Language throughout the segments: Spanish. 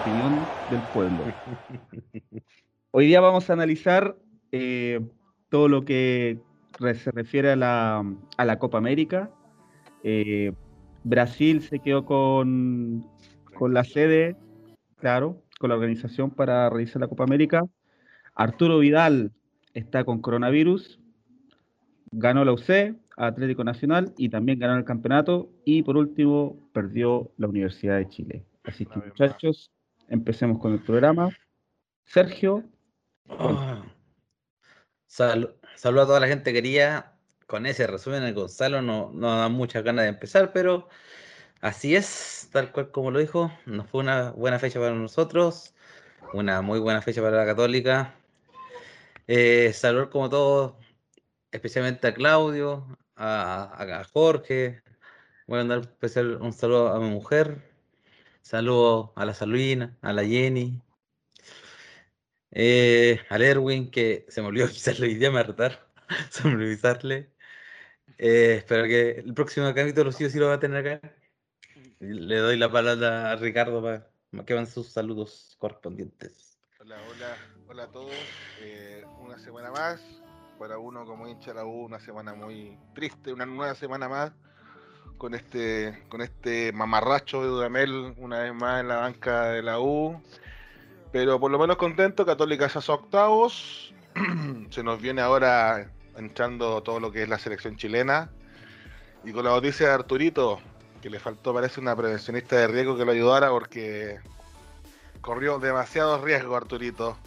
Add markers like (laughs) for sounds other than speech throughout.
opinión del pueblo. (laughs) Hoy día vamos a analizar eh, todo lo que se refiere a la, Copa América. Eh, Brasil se quedó con, con la sede, claro, con la organización para realizar la Copa América. Arturo Vidal está con coronavirus, ganó la UC, Atlético Nacional, y también ganó el campeonato. Y por último, perdió la Universidad de Chile. Así que, muchachos, empecemos con el programa. Sergio. Ah. Saludos a toda la gente quería. Con ese resumen, el Gonzalo no, no da muchas ganas de empezar, pero así es, tal cual como lo dijo. Nos fue una buena fecha para nosotros, una muy buena fecha para la Católica. Eh, como todos, especialmente a Claudio, a, Jorge. Voy a mandar un saludo a mi mujer. Saludo a la Salvina, a la Jenny. Eh, al Erwin, que se me olvidó (laughs) avisarle hoy día, me retar. se me olvidó avisarle. Eh, espero que el próximo capítulo sí o sí lo va a tener acá. Le doy la palabra a Ricardo para que van sus saludos correspondientes. Hola, hola, hola a todos. Eh, una semana más para uno como hincha la U, una semana muy triste, una nueva semana más con este con este mamarracho de Dudamel una vez más en la banca de la U. Pero por lo menos contento, Católica es a octavos. (clears throat) Se nos viene ahora entrando todo lo que es la selección chilena. Y con la noticia de Arturito, que le faltó, parece una prevencionista de riesgo que lo ayudara porque corrió demasiado riesgo Arturito.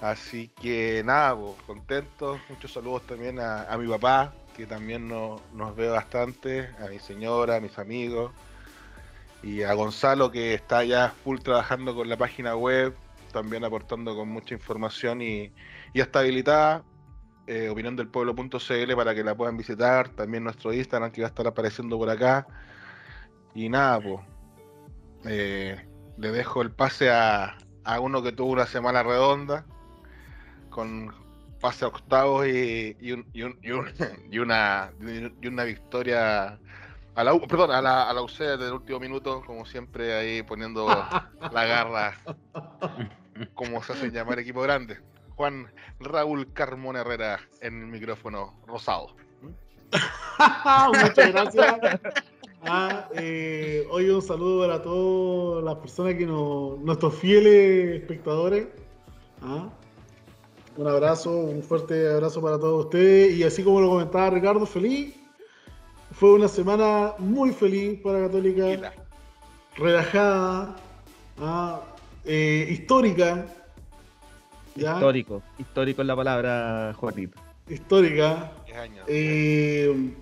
Así que nada, pues, contento. Muchos saludos también a, mi papá, que también nos ve bastante, a mi señora, a mis amigos, y a Gonzalo, que está ya full trabajando con la página web, también aportando con mucha información y, y está habilitada. Eh, opiniondelpueblo.cl para que la puedan visitar. También nuestro Instagram que va a estar apareciendo por acá. Y nada, pues. le dejo el pase a, a uno que tuvo una semana redonda con pase a octavos y, y, un, y, un, y, (laughs) una, y una victoria a la, perdón, a la, a la UC del último minuto, como siempre ahí poniendo (laughs) la garra, como se hace llamar equipo grande. Juan Raúl Carmona Herrera en el micrófono rosado. (laughs) Muchas gracias. Ah, eh, hoy un saludo para todas las personas que nos, nuestros fieles espectadores. Ah, un abrazo, un fuerte abrazo para todos ustedes. Y así como lo comentaba Ricardo, feliz. Fue una semana muy feliz para Católica. Relajada. ¿ah? Eh, histórica. Histórico. Histórico es la palabra, Juanito. Histórica. Eh,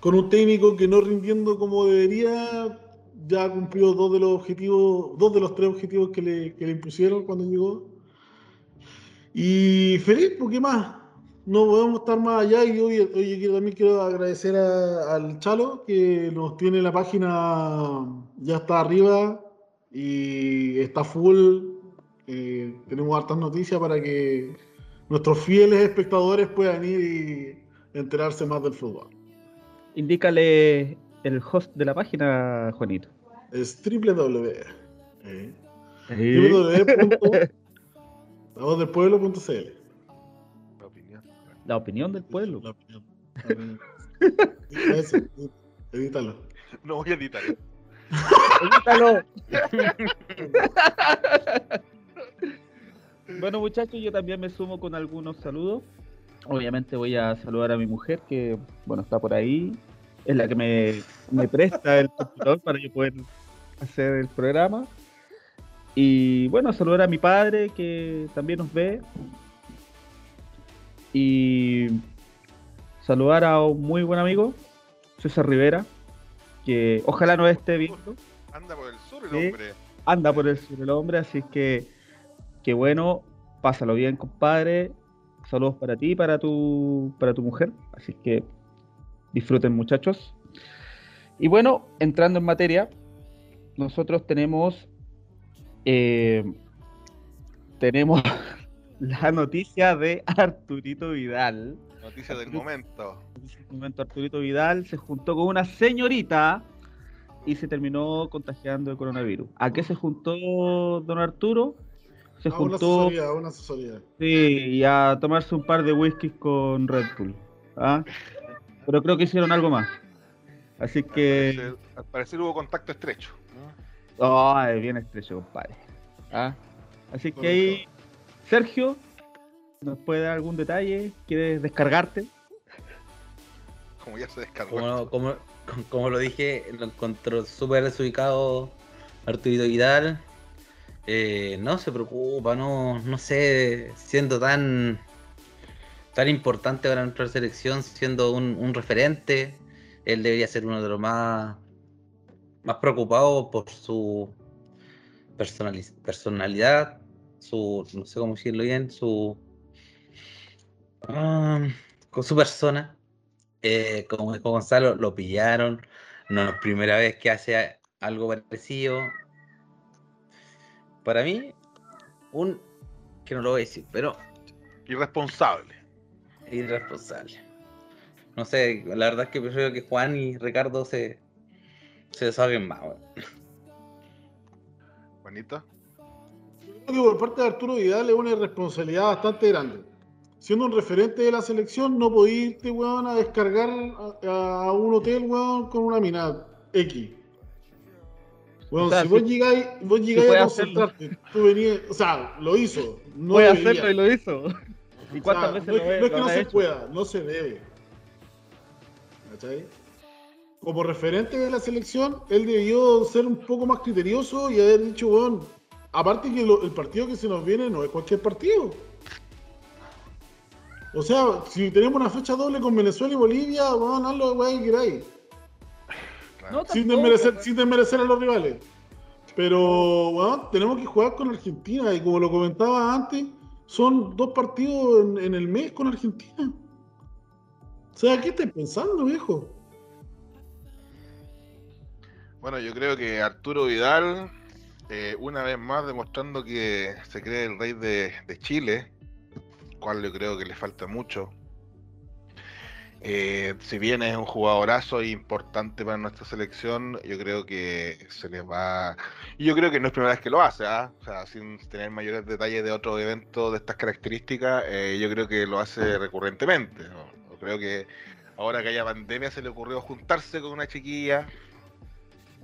con un técnico que no rindiendo como debería, ya cumplió dos de los objetivos, dos de los tres objetivos que le, que le impusieron cuando llegó. Y feliz, porque más? No podemos estar más allá y hoy, hoy también quiero agradecer al Chalo que nos tiene la página, ya está arriba y está full. Eh, tenemos hartas noticias para que nuestros fieles espectadores puedan ir y enterarse más del fútbol. Indícale el host de la página, Juanito. Es www. Eh, www (laughs) voz del pueblo.cl. La opinión. La opinión del pueblo. La opinión. (laughs) edítalo. No voy a editarlo. edítalo. (laughs) bueno, muchachos, yo también me sumo con algunos saludos. Obviamente voy a saludar a mi mujer, que bueno, está por ahí. Es la que me, me presta el computador para yo poder hacer el programa. Y bueno, saludar a mi padre que también nos ve. Y saludar a un muy buen amigo, César Rivera, que ojalá no esté viendo. Anda por el sur el hombre. Anda por el sur el hombre, así que, que bueno, pásalo bien, compadre. Saludos para ti y para tu, para tu mujer. Así que disfruten, muchachos. Y bueno, entrando en materia, nosotros tenemos eh, tenemos (laughs) la noticia de Arturito Vidal. Noticia del momento. momento, Arturito Vidal se juntó con una señorita y se terminó contagiando de coronavirus. ¿A qué se juntó don Arturo? Se A una juntó asesoría, a una asesoría. sí, y a tomarse un par de whiskies con Red Bull. ¿ah? Pero creo que hicieron algo más. Así Al que. parecer, al parecer hubo contacto estrecho. Ay, bien estrecho, compadre. ¿Ah? Así que ahí, Sergio, ¿nos puede dar algún detalle? ¿Quieres descargarte? Como ya se descargó. Como, como, como lo dije, lo encontró súper desubicado Arturito Vidal. Eh, no se preocupa, no, no sé, siendo tan tan importante para nuestra selección, siendo un, un referente, él debería ser uno de los más más preocupados por su personali- personalidad, su no sé cómo decirlo bien, su con su persona. Eh, como dijo Gonzalo, lo pillaron. No es primera vez que hace algo parecido. Para mí, un. que no lo voy a decir, pero Irresponsable. irresponsable. No sé, la verdad es que prefiero que Juan y Ricardo se, se desahoguen más. weón. Juanito. Creo que por parte de Arturo Vidal es una irresponsabilidad bastante grande. Siendo un referente de la selección, no podías irte, weón, a descargar a, a un hotel, weón, con una mina X. Weón, O sea, si vos llegáis, vos llegáis a hacerlo. concentrarte, tú venías, o sea, lo hizo. No Puede debería. hacerlo y lo hizo. ¿Y O cuántas sea, veces no, lo, no es lo que no se hecho? pueda, no se debe. ¿Cachai? Como referente de la selección, él debió ser un poco más criterioso y haber dicho, weón, aparte que lo- el partido que se nos viene no es cualquier partido. O sea, si tenemos una fecha doble con Venezuela y Bolivia, weón, haz lo que queráis. No, Sin desmerecer, sin desmerecer a los rivales. Pero, weón, tenemos que jugar con Argentina. Y como lo comentaba antes, son dos partidos en, en el mes con Argentina. O sea, ¿qué estás pensando, viejo? Bueno, yo creo que Arturo Vidal, eh, una vez más demostrando que se cree el rey de, Chile, cual yo creo que le falta mucho. Eh, si bien es un jugadorazo importante para nuestra selección, yo creo que se les va. Y yo creo que no es primera vez que lo hace, ¿ah? O sea, sin tener mayores detalles de otro evento de estas características, eh, yo creo que lo hace recurrentemente. Yo creo que ahora que haya pandemia se le ocurrió juntarse con una chiquilla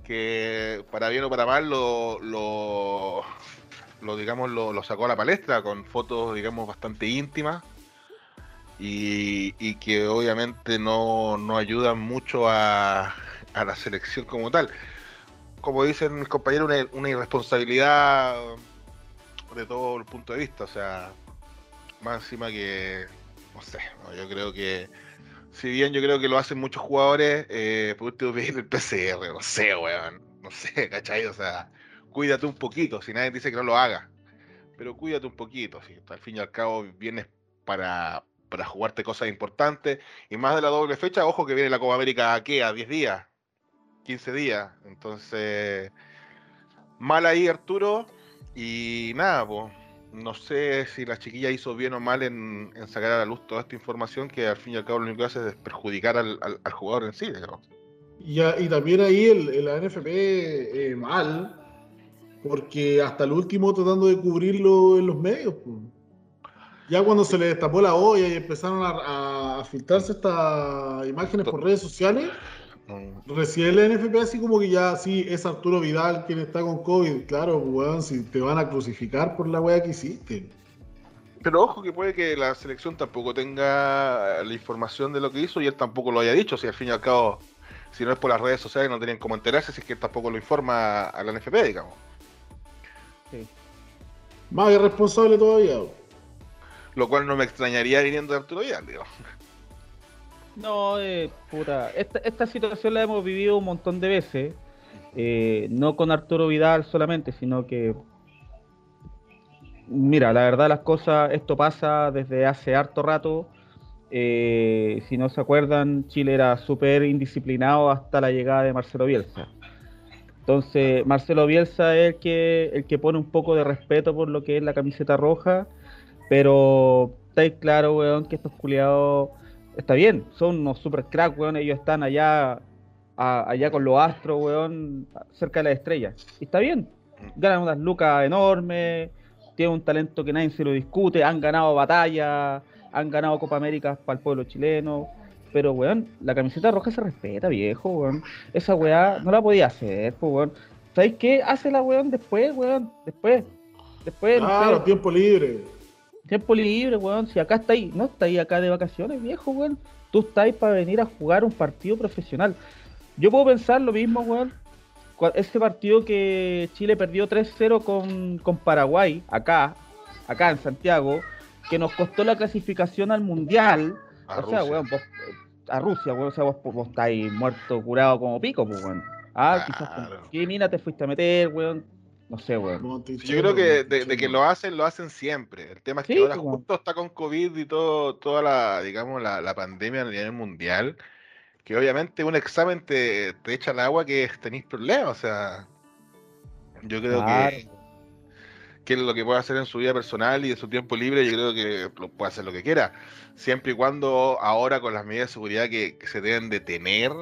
que para bien o para mal lo, lo, digamos lo, sacó a la palestra con fotos digamos bastante íntimas y, que obviamente no, no ayudan mucho a, a la selección como tal. Como dicen mis compañeros, una, una irresponsabilidad de todo el punto de vista, o sea, más encima que, no sé, yo creo que si bien yo creo que lo hacen muchos jugadores, eh, por último pedir el PCR, no sé, weón. No sé, (laughs) ¿cachai? O sea, cuídate un poquito, si nadie dice que no lo haga. Pero cuídate un poquito, si al fin y al cabo vienes para, para jugarte cosas importantes. Y más de la doble fecha, ojo que viene la Copa América ¿a qué? A 10 días, 15 días. Entonces, mal ahí Arturo. Y nada, pues. No sé si la chiquilla hizo bien o mal en, en sacar a la luz toda esta información que al fin y al cabo lo único que hace es perjudicar al, al- al jugador en sí. digamos. Y, a- y también ahí el, el ANFP eh, mal, porque hasta el último tratando de cubrirlo en los medios. pues. Ya cuando se le destapó la olla y empezaron a, a- filtrarse estas imágenes por redes sociales, recién el NFP así como que ya sí es Arturo Vidal quien está con COVID. Claro, weón, si te van a crucificar por la weá que hiciste. Pero ojo que puede que la selección tampoco tenga la información de lo que hizo y él tampoco lo haya dicho. Si al fin y al cabo, si no es por las redes sociales, no tienen cómo enterarse, si es que él tampoco lo informa a la NFP, digamos. Más irresponsable todavía. Lo cual no me extrañaría viniendo de Arturo Vidal, digo. No, eh, puta. Esta, esta situación la hemos vivido un montón de veces. eh, no con Arturo Vidal solamente, sino que. Mira, la verdad, las cosas. Esto pasa desde hace harto rato. eh, si no se acuerdan, Chile era súper indisciplinado hasta la llegada de Marcelo Bielsa. Entonces, Marcelo Bielsa es el que, el que pone un poco de respeto por lo que es la camiseta roja. Pero está claro, weón, que estos culiados está bien, son unos super cracks, weón, ellos están allá a- allá con los astros, weón, cerca de las estrellas. Y está bien, ganan unas lucas enormes, tienen un talento que nadie se lo discute, han ganado batallas, han ganado Copa América para el pueblo chileno. Pero, weón, la camiseta roja se respeta, viejo, weón. Esa weá no la podía hacer, pues, weón. ¿Sabéis qué? Hace la weón después, weón. Después. Después, no sé. Claro, tiempo libre. Tiempo libre, weón. Si acá está ahí, no está ahí acá de vacaciones, viejo, weón. Tú estás ahí para venir a jugar un partido profesional. Yo puedo pensar lo mismo, weón. Ese partido que Chile perdió 3-0 con, con Paraguay, acá, acá en Santiago, que nos costó la clasificación al Mundial. A o sea, weón, vos, a Rusia, weón, o sea, vos, vos estáis muerto, curado como pico, pues, weón. Ah, quizás con Claro. qué mina te fuiste a meter, weón. No sé, weón. Yo creo que de, de que lo hacen, lo hacen siempre. El tema es que Sí, ahora justo está con COVID y todo, toda la, digamos, la, la pandemia a nivel mundial, que obviamente un examen te, te echa al agua que tenéis problemas. O sea, yo creo Claro. que, que lo que puede hacer en su vida personal y en su tiempo libre, yo creo que lo puede hacer lo que quiera. Siempre y cuando ahora con las medidas de seguridad que, que se deben de tener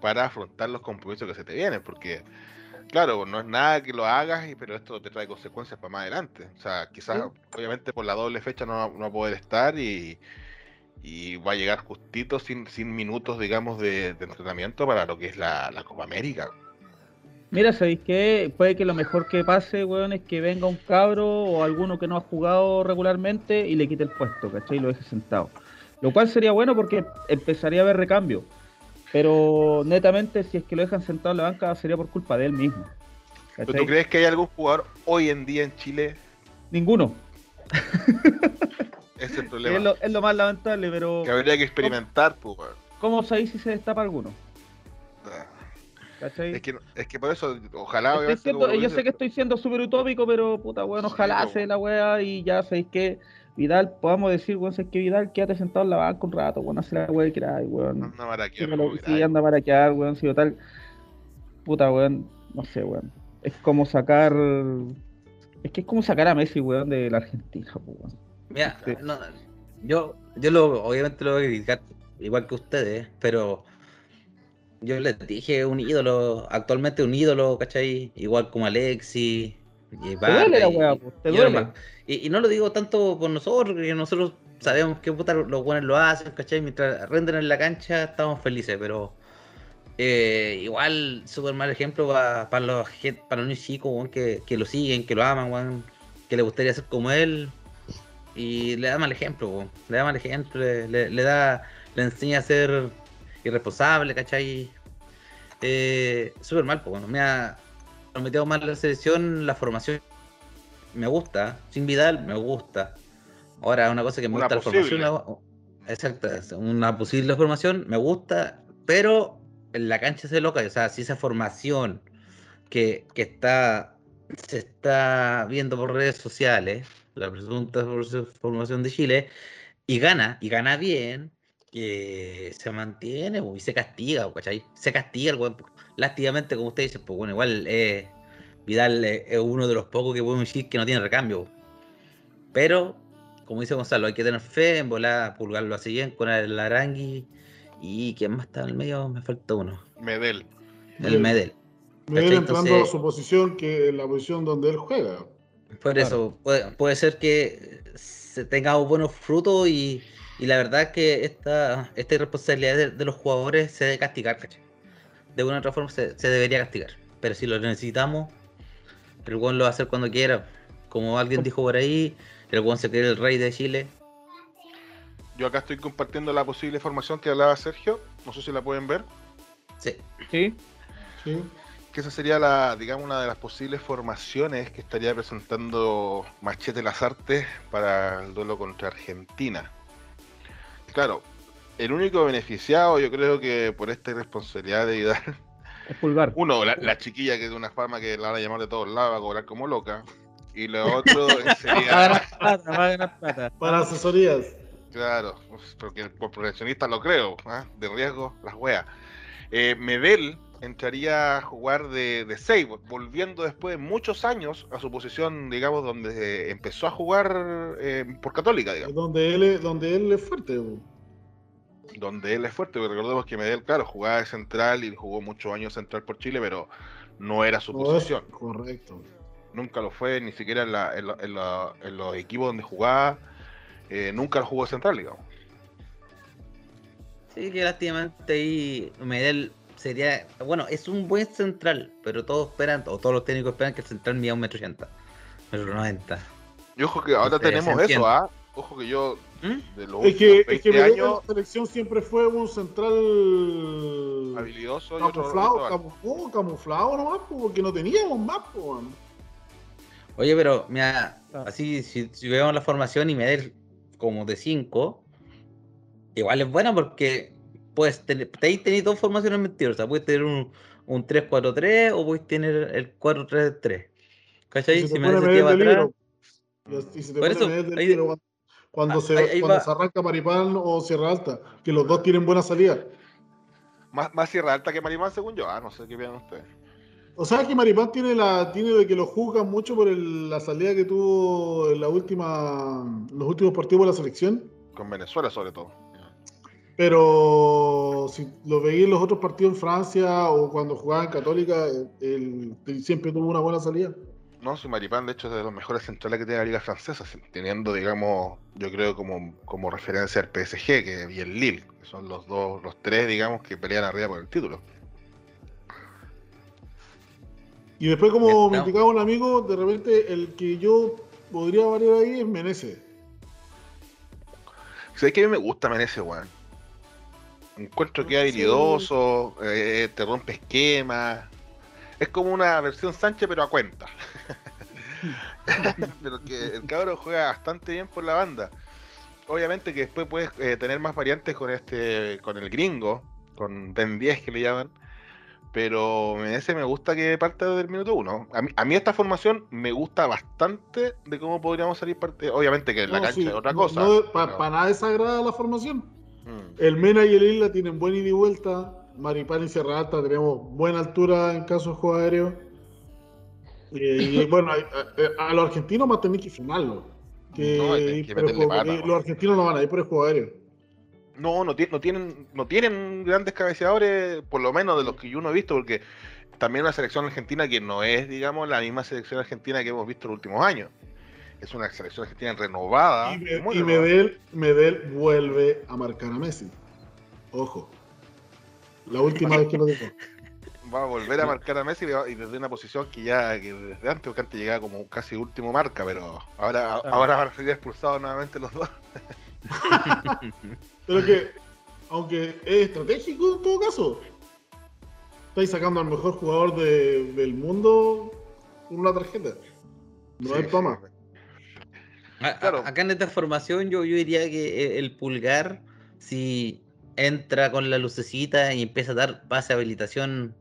para afrontar los compromisos que se te vienen, porque Claro, no es nada que lo hagas, pero esto te trae consecuencias para más adelante. O sea, quizás, obviamente, por la doble fecha no, va- no va a poder estar y, y va a llegar justito sin, sin minutos, digamos, de, de entrenamiento para lo que es la, la Copa América. Mira, ¿sabéis qué? Puede que lo mejor que pase, weón, es que venga un cabro o alguno que no ha jugado regularmente y le quite el puesto, ¿cachai? Y lo deje sentado. Lo cual sería bueno porque empezaría a haber recambio. Pero netamente, si es que lo dejan sentado en la banca, sería por culpa de él mismo. ¿Pero tú crees que hay algún jugador hoy en día en Chile? Ninguno. (laughs) Es el Es problema. lo, es lo más lamentable, pero Que habría que experimentar, pues, weón. ¿cómo sabéis si se destapa alguno? ¿Cachai? Es que, es que por eso, ojalá, siendo- yo sé que estoy siendo súper utópico, pero puta, weón, Sí, ojalá se la weá y ya sabéis que Vidal, podamos decir, weón, sé que Vidal quédate sentado en la banca un rato, weón, hace la weá que queráis, weón. anda me lo- como sí, anda para quedar, weón, si tal. Puta, weón, no sé, weón. Es como sacar. Es que es como sacar a Messi, weón, de la Argentina, weón. Mira, Sí. no, yo, yo lo, obviamente lo voy a criticar igual que ustedes, pero yo les dije un ídolo, actualmente un ídolo, ¿cachai? Igual como Alexi y duele la po, te duele. demás. Y, y no lo digo tanto por nosotros, que nosotros sabemos que puta los buenos lo hacen, ¿cachai? Mientras renden en la cancha estamos felices, pero eh, igual súper mal ejemplo pa- para los, para los chicos weón, que, que lo siguen, que lo aman, weón, que le gustaría ser como él. Y le da mal ejemplo, weón, le da mal ejemplo, le, le- le da, le enseña a ser irresponsable, ¿cachai? Eh, súper mal, pues bueno, ha prometido mal la selección, la formación me gusta, sin Vidal me gusta. Ahora, una cosa que me Una gusta la posible. formación, la- exacto, es una posible formación me gusta, pero en la cancha se loca, o sea, si esa formación que, que está se está viendo por redes sociales, la presunta for- formación de Chile, y gana, y gana bien, que se mantiene po, y se castiga, po, ¿cachai? Se castiga el weón. Lástimamente, como usted dice, pues bueno, igual eh, Vidal eh, es uno de los pocos que podemos decir que no tiene recambio. Pero, como dice Gonzalo, hay que tener fe, en volar, Pulgar lo hace bien con el Arangui. Y ¿quién más está en el medio? Me falta uno. Medel. El. Medel. Me viene ¿Cachai? entrando Entonces- a su posición que es la posición donde él juega. Por Claro. eso, puede, puede ser que se tenga buenos frutos y, y la verdad es que esta, esta irresponsabilidad de, de los jugadores se debe castigar, ¿cachai? De una u otra forma se, se debería castigar. Pero si lo necesitamos, el buen lo va a hacer cuando quiera. Como alguien dijo por ahí, el buen se cree el rey de Chile. Yo acá estoy compartiendo la posible formación que hablaba Sergio. No sé si la pueden ver. Sí. Sí, ¿sí? Que esa sería la, digamos, una de las posibles formaciones que estaría presentando Machete Las Artes para el duelo contra Argentina. Claro, el único beneficiado, yo creo que por esta irresponsabilidad de Vidal, es pulgar. uno, la, la chiquilla que es de una fama que la van a llamar de todos lados, va a cobrar como loca. Y lo otro (laughs) Va a sería, ganar plata, va a ganar plata. Para asesorías. claro, pues, porque por profesionista lo creo, ¿ah? de riesgo, las weas. Eh, Medel entraría a jugar de, de seis, volviendo después de muchos años a su posición, digamos, donde eh, empezó a jugar eh, por Católica, digamos. Donde él es, donde él es fuerte. po. Donde él es fuerte, porque recordemos que Medel, claro, jugaba de central y jugó muchos años central por Chile, pero no era su posición. correcto. Nunca lo fue, ni siquiera en, la- en la- en la- en los equipos donde jugaba, eh, nunca lo jugó de central, digamos. Sí, que lástimamente ahí Medel sería. Bueno, es un buen central, pero todos esperan, o todos los técnicos esperan que el central mida un metro ochenta, metro noventa. Y ojo que ahora tenemos eso, ¿ah? Ojo que yo. De los Es que, últimos es 20 que en años, la selección siempre fue un central habilidoso y camuflado, otro- camu- no, camuflado nomás, po, porque no teníamos más, po. Oye, pero mira, Ah. así si, si vemos la formación y Medel como de 5, igual es bueno porque puedes tener, ahí tenéis dos formaciones mentirosas. Puedes tener un, un 3-4-3 o puedes tener el 4-3-3. ¿Cachai? Y Si pone se Medel lleva de atrás. Y, y se te Por eso, ahí- cuando, Ah, se, ahí- ahí cuando se arranca Maripán o Sierra Alta, que los dos tienen buena salida. más, más Sierra Alta que Marimán, según yo. Ah, no sé qué piensan ustedes. O sea que Maripán tiene la tiene de que lo juzgan mucho por el- la salida que tuvo en la última los últimos partidos de la selección. Con Venezuela, sobre todo. Pero si lo veía en los otros partidos en Francia o cuando jugaba en Católica, él, él siempre tuvo una buena salida. No, si Maripán, de hecho, es de los mejores centrales que tiene la Liga Francesa, teniendo, digamos, yo creo como, como referencia al PSG que, y el Lille, que son los dos, los tres, digamos, que pelean arriba por el título. Y después, como me indicaba un amigo, de repente el que yo podría variar ahí es Menezes. ¿Sabes que a mí me gusta Menezes, weón? Encuentro que es habilidoso, eh, te rompe esquemas. Es como una versión Sánchez, pero a cuenta. (laughs) pero que el cabro juega bastante bien por la banda. Obviamente que después puedes eh, tener más variantes con este, con el gringo, con Ben 10 que le llaman. Pero Menezes me gusta que parta desde el minuto uno. A mí, a mí esta formación me gusta bastante de cómo podríamos salir parte. Obviamente que en la cancha sí, es otra cosa. no, Para nada desagrada la formación. Mm. El Mena y el Isla tienen buen ida y vuelta. Maripán y Sierra Alta tenemos buena altura en caso de juego aéreo. Eh, y bueno, a, a- a los argentinos más tenéis que No, hay que ir por el meterle juego- pata, ¿no? los argentinos no van a ir por el juego aéreo. No, no, ti- no tienen, no tienen grandes cabeceadores, por lo menos de los que yo no he visto, porque también una selección argentina que no es, digamos, la misma selección argentina que hemos visto en los últimos años. Es una selección argentina renovada. y Me- muy y renovada. Medel, Medel vuelve a marcar a Messi. Ojo. La última vez que lo dijo. (laughs) Va a volver a marcar a Messi y desde una posición que ya que desde antes, porque antes llegaba como casi último marca, pero ahora, ahora van a ser expulsados nuevamente los dos. (laughs) Pero que, aunque es estratégico en todo caso, estáis sacando al mejor jugador de- del mundo con una tarjeta. No Sí, es para más. sí. A- a- Claro. Acá en esta formación yo, yo diría que el pulgar, si entra con la lucecita y empieza a dar pase habilitación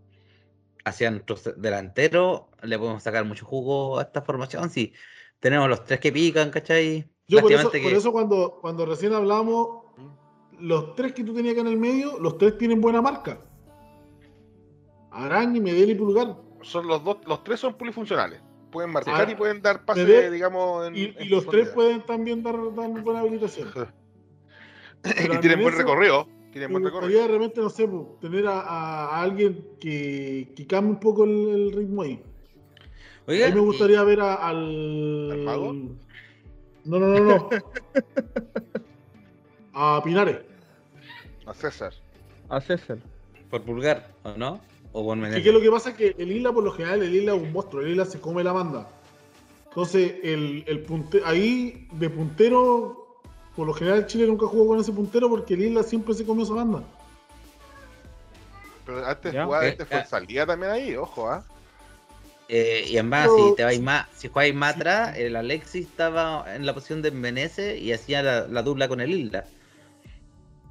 hacia nuestro delantero, le podemos sacar mucho jugo a esta formación. Si tenemos los tres que pican, ¿cachai? Yo por eso, Lástimamente por que- eso cuando, cuando recién hablamos, los tres que tú tenías acá en el medio, los tres tienen buena marca. Araña, Medel y Pulgar. Son los dos, los tres son polifuncionales. Pueden marcar Ahora, y pueden dar pase, Medel digamos, en, Y, en y los tres pueden también dar, dar buena habilitación. (laughs) Y tienen buen recorrido. Me buen gustaría de repente, no sé, po, tener a, alguien que, que cambie un poco el, el ritmo ahí. Oiga, A mí me y- gustaría ver a- al. ¿Al mago? No, no, no, no. (laughs) a Pinares. A César. A César. por pulgar, ¿o no? O por Y Menezes. que lo que pasa es que el Isla, por lo general, el Isla es un monstruo. El Isla se come la banda. Entonces, el, el punte- ahí de puntero, por lo general, Chile nunca jugó con ese puntero porque el Isla siempre se comió esa banda. Pero antes Ya. jugaba Eh, este fue ah. salía también ahí, ojo, ¿ah? Eh, y además, Pero- si te vais más, si jugáis más atrás, el Alexis estaba en la posición de Menezes y hacía la, la dubla con el Isla.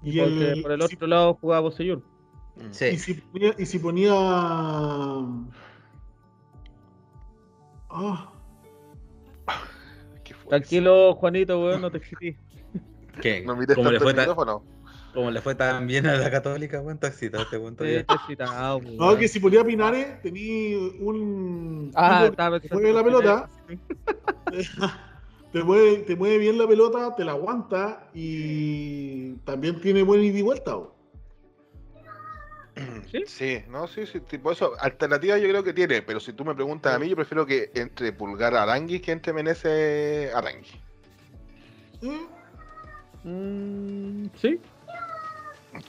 Y Porque el, por el si- otro lado jugaba Bosellur. Mm. Sí. Y si ponía. Y si ponía... Ah. (laughs) Tranquilo, Juanito, weón, no te (laughs) excites. Que, No mires como, le fue micrófono. como le fue tan bien a la Católica, buen taxita, te cuento Sí, yo. está excitado, weón. no, que si ponía Pinares, tenía un. Ah, estaba juegue la pelota, (laughs) te mueve, te mueve bien la pelota, te la aguanta y también tiene buen ida y vuelta. bo. (clears throat) ¿Sí? Sí, no, sí, sí, tipo eso, alternativa yo creo que tiene, pero si tú me preguntas a mí, yo prefiero que entre Pulgar Arangui que entre Menezes Arangui. ¿Eh? Mm, sí.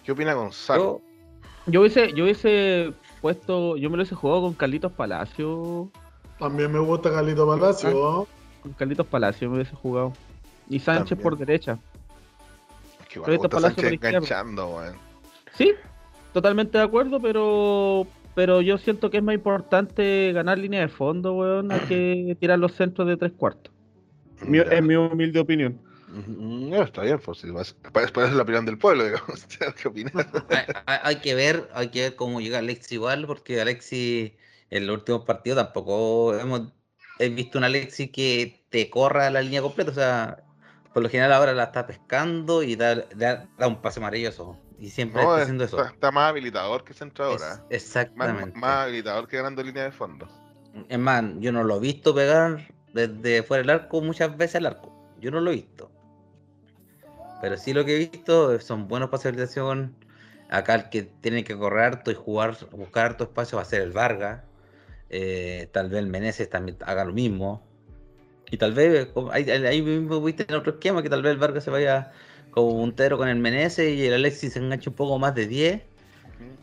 ¿Qué opina Gonzalo? Yo, Yo hubiese, yo hubiese puesto, yo me lo hubiese jugado con Carlitos Palacio. También me gusta Carlito Palacio. ¿no? Con Carlitos Palacio me hubiese jugado. Y Sánchez También. por derecha. Es que igual pero me gusta Palacio Sánchez por izquierda. enganchando, weón. Sí, totalmente de acuerdo, pero pero yo siento que es más importante ganar línea de fondo, weón, a que (clears throat) tirar los centros de tres cuartos. Mi- es mi humilde opinión. Mm, No, está bien, pues, para para la opinión del pueblo, (laughs) digamos. ¿Qué opinas? hay, hay- hay que ver, hay que ver cómo llega Alexi igual, porque Alexi en los últimos partidos tampoco hemos he visto un Alexi que te corra la línea completa, o sea, por lo general ahora la está pescando y da, da, da un pase maravilloso. Y siempre No, está es- haciendo eso. está, está más habilitador que centradora. Es- Más, exactamente. más habilitador que ganando línea de fondo. Es más, yo no lo he visto pegar desde fuera del arco muchas veces al arco. Yo no lo he visto. Pero sí lo que he visto son buenos de habilitación. Acá el que tiene que correr harto y jugar, buscar harto espacio va a ser el Vargas. Eh, tal vez el Meneses también haga lo mismo. Y tal vez, como- ahí, mismo viste en otro esquema, que tal vez el Vargas se vaya como puntero con el Meneses y el Alexis se enganche un poco más de 10.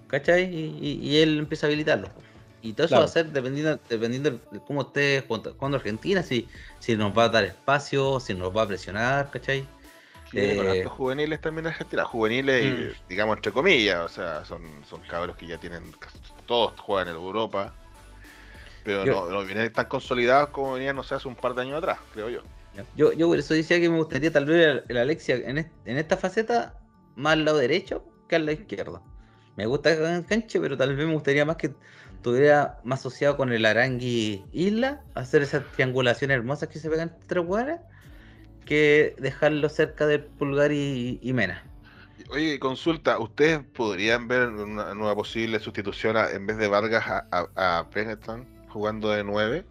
¿Cachai? Y, y- y él empieza a habilitarlo. Y todo eso Claro. va a ser dependiendo, dependiendo de cómo esté jugando jugando Argentina, si, si nos va a dar espacio, si nos va a presionar, ¿cachai? Con Eh, hartos juveniles también Argentina. Juveniles, Mm. digamos, entre comillas. O sea, son, son cabros que ya tienen. Todos juegan en Europa. Pero Yo- no, no vienen tan consolidados como venían, no sé, hace un par de años atrás, creo yo. Yo, yo por eso decía que me gustaría tal vez el, el Alexia en, est- en esta faceta más al lado derecho que al lado izquierdo. Me gusta que enganche, pero tal vez me gustaría más que estuviera más asociado con el Arangui Isla, hacer esas triangulaciones hermosas que se pegan entre hueones, que dejarlo cerca del Pulgar y, y Mena. Oye, consulta, ¿ustedes podrían ver una nueva posible sustitución a- en vez de Vargas a, a, a Benetton jugando de 9?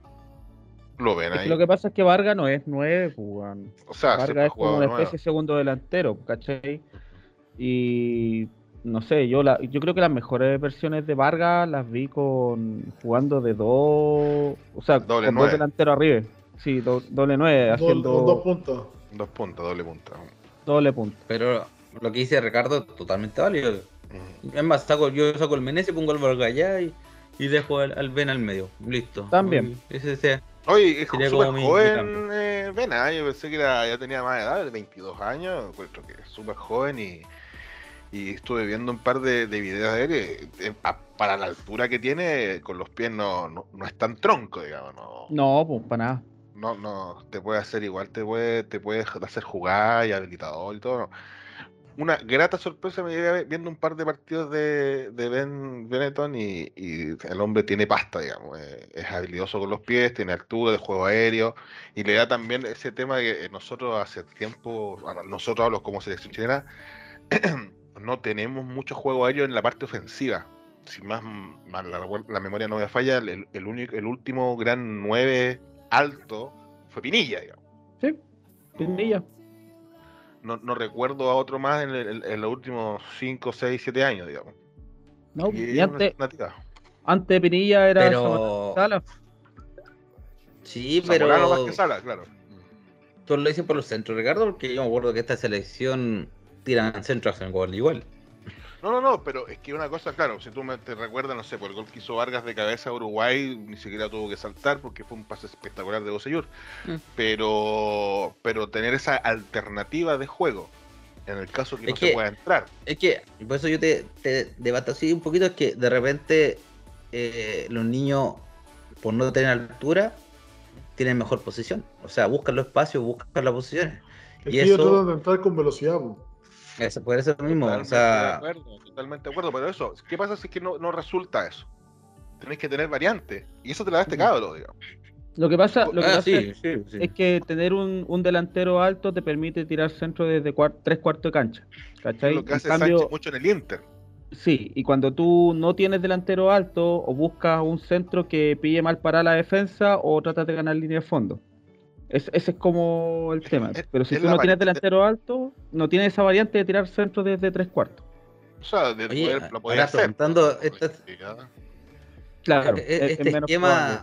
¿Lo ven Es que ahí? lo que pasa es que Vargas no es nueve, pues, weón. O sea, siempre Vargas es como una 9. especie de segundo delantero, ¿cachai? Y no sé, yo la, yo creo que las mejores versiones de Vargas las vi con jugando de dos, o sea, Doble con nueve. dos delanteros arriba. Sí, do- doble nueve, Dos, haciendo dos puntos. Dos puntos, doble punta. doble punto. Pero lo que dice Ricardo es totalmente válido. Mm. Es más, saco, yo saco el Meneses, pongo el Vargas allá y, y dejo al, al Ben al medio. Listo. También. Ese sea. Oye, es súper joven eh, Vena, yo pensé que era- ya tenía más edad, de 22 años, encuentro que es súper joven y, y estuve viendo un par de, de videos de él, y, eh, a- para la altura que tiene, con los pies no, no, no es tan tronco, digamos, no, No, pues para nada. No, no, te puede hacer igual, te puede, te puede hacer jugar y habilitador y todo. ¿no? Una grata sorpresa me llevé viendo un par de partidos de, de Ben Benetton y, y el hombre tiene pasta, digamos. eh, es habilidoso con los pies, tiene altura de juego aéreo y le da también ese tema que nosotros hace tiempo, nosotros hablo como selección chilena, (clears throat) no tenemos mucho juego aéreo en la parte ofensiva. Si más, más la, la memoria no me falla, el, el único, el último gran 9 alto fue Pinilla, digamos. Sí, Pinilla. No, no recuerdo a otro más en, el- en los últimos 5, 6, 7 años, digamos. No, Y y antes, una antes de Pinilla era Pero. Sala. Sí, pero. Zamorano más que Sala, claro. Tú lo dices por los centros, Ricardo, porque yo me acuerdo que esta selección tiran centros en gol igual. No, no, no, pero es que una cosa, claro, si tú me te recuerdas, no sé, por el gol que hizo Vargas de cabeza a Uruguay, ni siquiera tuvo que saltar porque fue un pase espectacular de Bocellur. Mm. Pero, pero tener esa alternativa de juego, en el caso que Es no que- se pueda entrar. Es que, por eso yo te, te debato así un poquito, es que de repente eh, los niños, por no tener altura, tienen mejor posición. O sea, buscan los espacios, buscan las posiciones. Es Y que eso- tratan de entrar con velocidad. po. Eso, por eso mismo, o Totalmente sea, de acuerdo, totalmente de acuerdo, pero eso, ¿qué pasa si es que no, no resulta eso? Tenés que tener variantes, y eso te la da este Mm. cabro, digamos. Lo que pasa, lo que ah, pasa sí, es, sí, sí. es que tener un, un delantero alto te permite tirar centro desde tres cuartos de cancha. ¿Cachai? Lo que En hace cambio, Sánchez mucho en el Inter. Sí, y cuando tú no tienes delantero alto o buscas un centro que pille mal para la defensa o tratas de ganar línea de fondo. Es- ese es como el tema. Pero si es tú no tienes delantero alto, no tienes esa variante de tirar centro desde tres cuartos. O sea, de Oye, poder, lo podía hacer. preguntando, pero esto es- complicado. Claro, es- es este menos esquema, probable.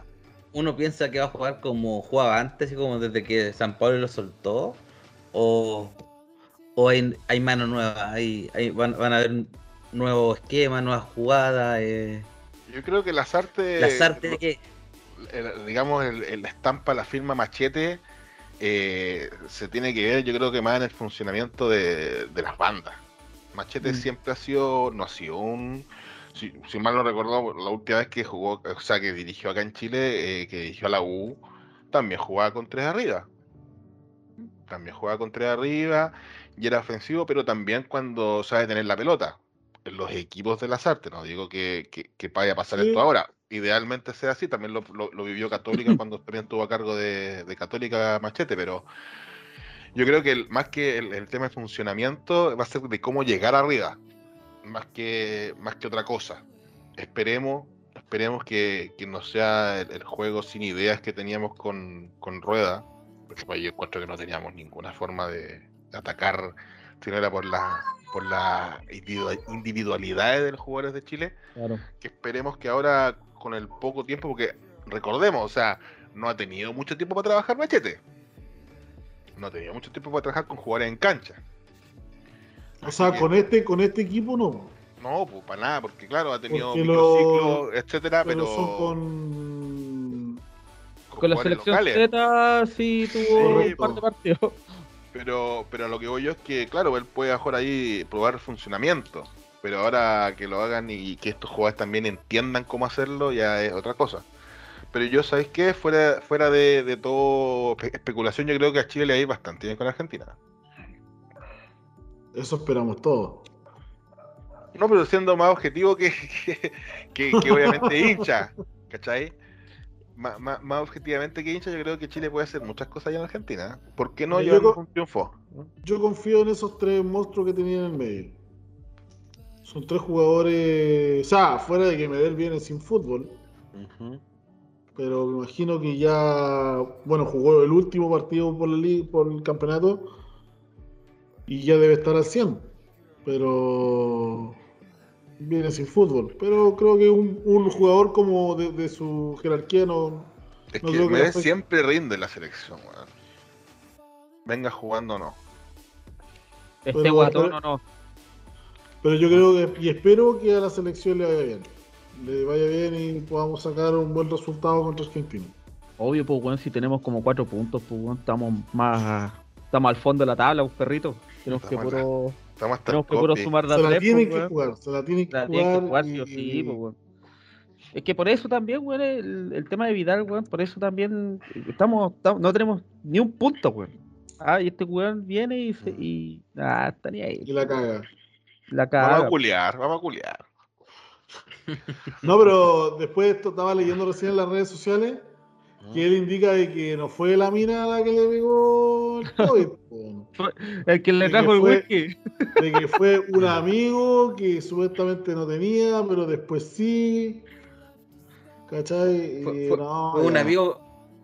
uno piensa que va a jugar como jugaba antes, y como desde que San Pablo lo soltó, o, o hay, hay mano nueva, hay, hay- van, van a haber nuevos esquemas, nuevas jugadas, eh, Yo creo que las artes. las artes que el- digamos, el, el- la estampa, la firma machete, eh, se tiene que ver, yo creo que más en el funcionamiento de, de las bandas. Machete Mm. siempre ha sido, no ha sido un, si, si mal no recuerdo, la última vez que jugó, o sea, que dirigió acá en Chile, eh, que dirigió a la U, también jugaba con tres arriba. También jugaba con tres arriba y era ofensivo, pero también cuando sabe tener la pelota. En los equipos de las artes, no digo que, que, que vaya a pasar Sí. esto ahora. Idealmente sea así, también lo, lo- lo vivió Católica (clears throat) cuando también tuvo a cargo de, de Católica Machete, pero yo creo que el- más que el, el tema de funcionamiento va a ser de cómo llegar arriba, más que, más que otra cosa. Esperemos, esperemos que, que no sea el, el juego sin ideas que teníamos con, con Rueda, porque pues, yo encuentro que no teníamos ninguna forma de, atacar, si no era por la por las individu- individualidades de los jugadores de Chile, Claro. que esperemos que ahora con el poco tiempo, porque recordemos, o sea, no ha tenido mucho tiempo para trabajar Machete. No ha tenido mucho tiempo para trabajar con jugadores en cancha. O Así sea, que- con este, con este equipo no. No, pues para nada, porque claro, ha tenido Porque microciclos, lo- etcétera, Pero pero, son con. Con la jugadores selección locales. Z sí tuvo Sí, un par de partidos. Pero, pero lo que voy yo es que, claro, él puede mejor ahí probar funcionamiento. Pero ahora que lo hagan y que estos jugadores también entiendan cómo hacerlo, ya es otra cosa. Pero yo, ¿sabéis qué? Fuera, fuera de, de todo espe- especulación, yo creo que a Chile le va a ir bastante bien con Argentina. Eso esperamos todos. No, pero siendo más objetivo que, (laughs) que, que- que obviamente hincha, ¿cachai? Má- Más, objetivamente que hincha, yo creo que Chile puede hacer muchas cosas allá en Argentina. ¿Por qué no Yo un triunfo? Yo confío en esos tres monstruos que tenían en el medio. Son tres jugadores. O sea, fuera de que Medel viene sin fútbol. Pero me imagino que ya. Bueno, jugó el último partido por, el campeonato. Y ya debe estar al 100. Pero. Viene sin fútbol. Pero creo que un, un jugador como de, de su jerarquía no. Es No que creo que Medel siempre rinde en la selección, weón. Venga jugando o no. Este guatón o no. Pero yo creo que. Y espero que a la selección le vaya bien. Le vaya bien y podamos sacar un buen resultado contra Argentina. Obvio, pues, weón, si tenemos como cuatro puntos, pues, weón, estamos más. Estamos al fondo de la tabla, pues, perrito. Tenemos que Estamos la- puro, Estamos hasta tenemos que puro sumar de a Se la tres, tienen pues, que jugar, se la tienen que La jugar. tienen que jugar sí y- o sí, pues, weón. Es que por eso también, weón, el, el tema de Vidal, weón, por eso también estamos, estamos- no tenemos ni un punto, weón. Ah, y este weón viene y, se, y ah, está ni ahí. y la caga. La Vamos a culiar, vamos a culiar. (laughs) No, pero después esto estaba leyendo recién en las redes sociales que él indica de que no fue la mina la que le pegó el (laughs) COVID. El que le de trajo que el whisky. de que fue (laughs) un amigo que supuestamente no tenía, pero después sí. ¿Cachai? Fue, Y fue- no, fue un amigo,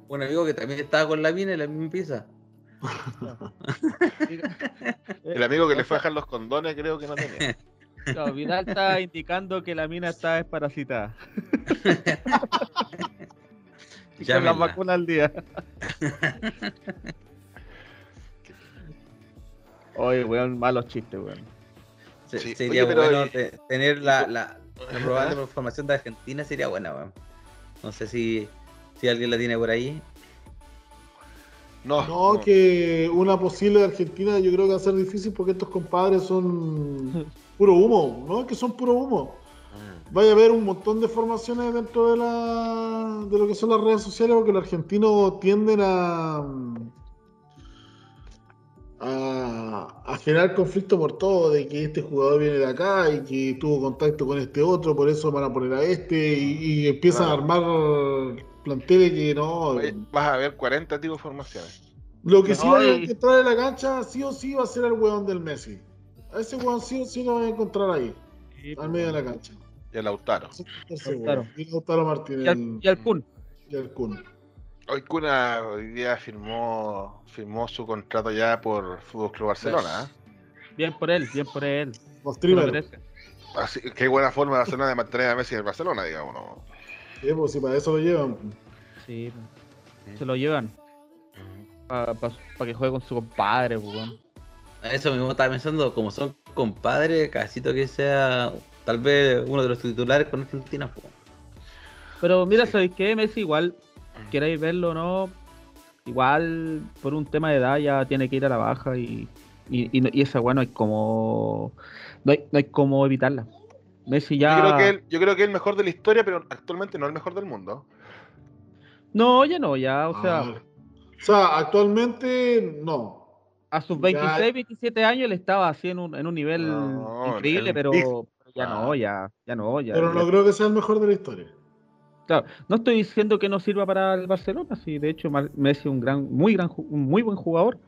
un amigo que también estaba con la mina en la misma pieza. (laughs) (laughs) El amigo que le fue a dejar los condones creo que no tenía. (laughs) No, Vidal está indicando que la mina está desparasitada. Y con la vacuna al día. Oye, weón, malos chistes, weón. Se- Sí, Sería oye, pero, bueno eh, te- tener la, la, la probable Ajá. información de Argentina, sería buena, weón. No sé si, si alguien la tiene por ahí. No, No, no. que una posible Argentina yo creo que va a ser difícil porque estos compadres son (laughs) puro humo, ¿no? Que son puro humo. Vaya a haber un montón de formaciones dentro de la de lo que son las redes sociales porque los argentinos tienden a a, a generar conflicto por todo, de que este jugador viene de acá y que tuvo contacto con este otro, por eso van a poner a este y, y empiezan Claro. a armar planteles que no. Vas a ver 40 tipos de formaciones. Lo que sí va a encontrar en la cancha, sí o sí, va a ser el weón del Messi. A ese weón sí o sí lo va a encontrar ahí, al medio de la cancha. Y a Lautaro. Y Lautaro Martínez Y al, y al Kun. y al Kun. Hoy Cuna hoy día firmó, firmó su contrato ya por Fútbol Club Barcelona. ¿eh? Bien por él, bien por él. Los. Así, qué buena forma de Barcelona de mantener a Messi en el Barcelona, digamos. ¿no? Sí, pues si para eso lo llevan. Sí, se lo llevan para que juegue con su compadre, pues, weón. Eso mismo estaba pensando, como son compadres, casito que sea tal vez uno de los titulares con Argentina. pues. Pero mira, Sí. ¿sabéis qué? Messi igual, queréis verlo o no, igual por un tema de edad ya tiene que ir a la baja y, y, y, no- y esa weá no hay como no hay, no hay como evitarla. Messi ya Yo, creo que él, yo creo que es el mejor de la historia, pero actualmente no el mejor del mundo. No, ya no, ya, o sea, Ah. o sea, actualmente no. a sus ya- 26, 27 años él estaba así en un, en un nivel No, increíble, el pero ya Ah. no, ya, ya no, ya. Pero ya- no creo que sea el mejor de la historia. No estoy diciendo que no sirva para el Barcelona, sí, de hecho Messi es un gran, muy gran, un muy buen jugador,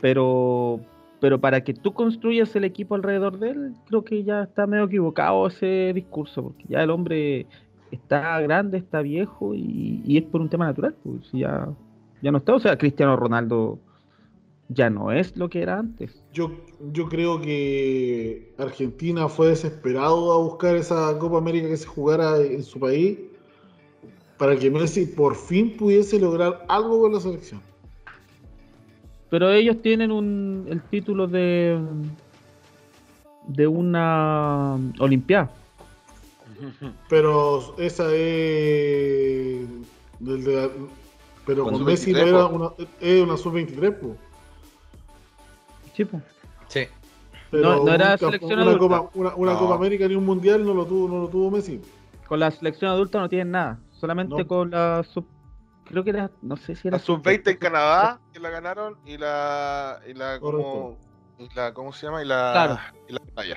pero, pero para que tú construyas el equipo alrededor de él, creo que ya está medio equivocado ese discurso, porque ya el hombre está grande, está viejo y, y es por un tema natural, pues ya, ya no está, o sea, Cristiano Ronaldo ya no es lo que era antes. Yo, yo creo que Argentina fue desesperado a buscar esa Copa América que se jugara en su país para que Messi por fin pudiese lograr algo con la selección. Pero ellos tienen un, el título de, de una Olimpiada. Pero esa es. del de la- pero Con con sub-23, Messi no era una, es una sub-23, pues. Sí, po. Sí. Pero No- no era un selección una, adulta. Copa, una, una No. Copa América ni un mundial no lo tuvo, no lo tuvo Messi. Con la selección adulta no tienen nada. Solamente No. con la sub. Creo que era. No sé si era. La sub-20 en Canadá, que la ganaron, y la. Y la como, y la ¿Cómo se llama? Y la. Claro. Y la medalla.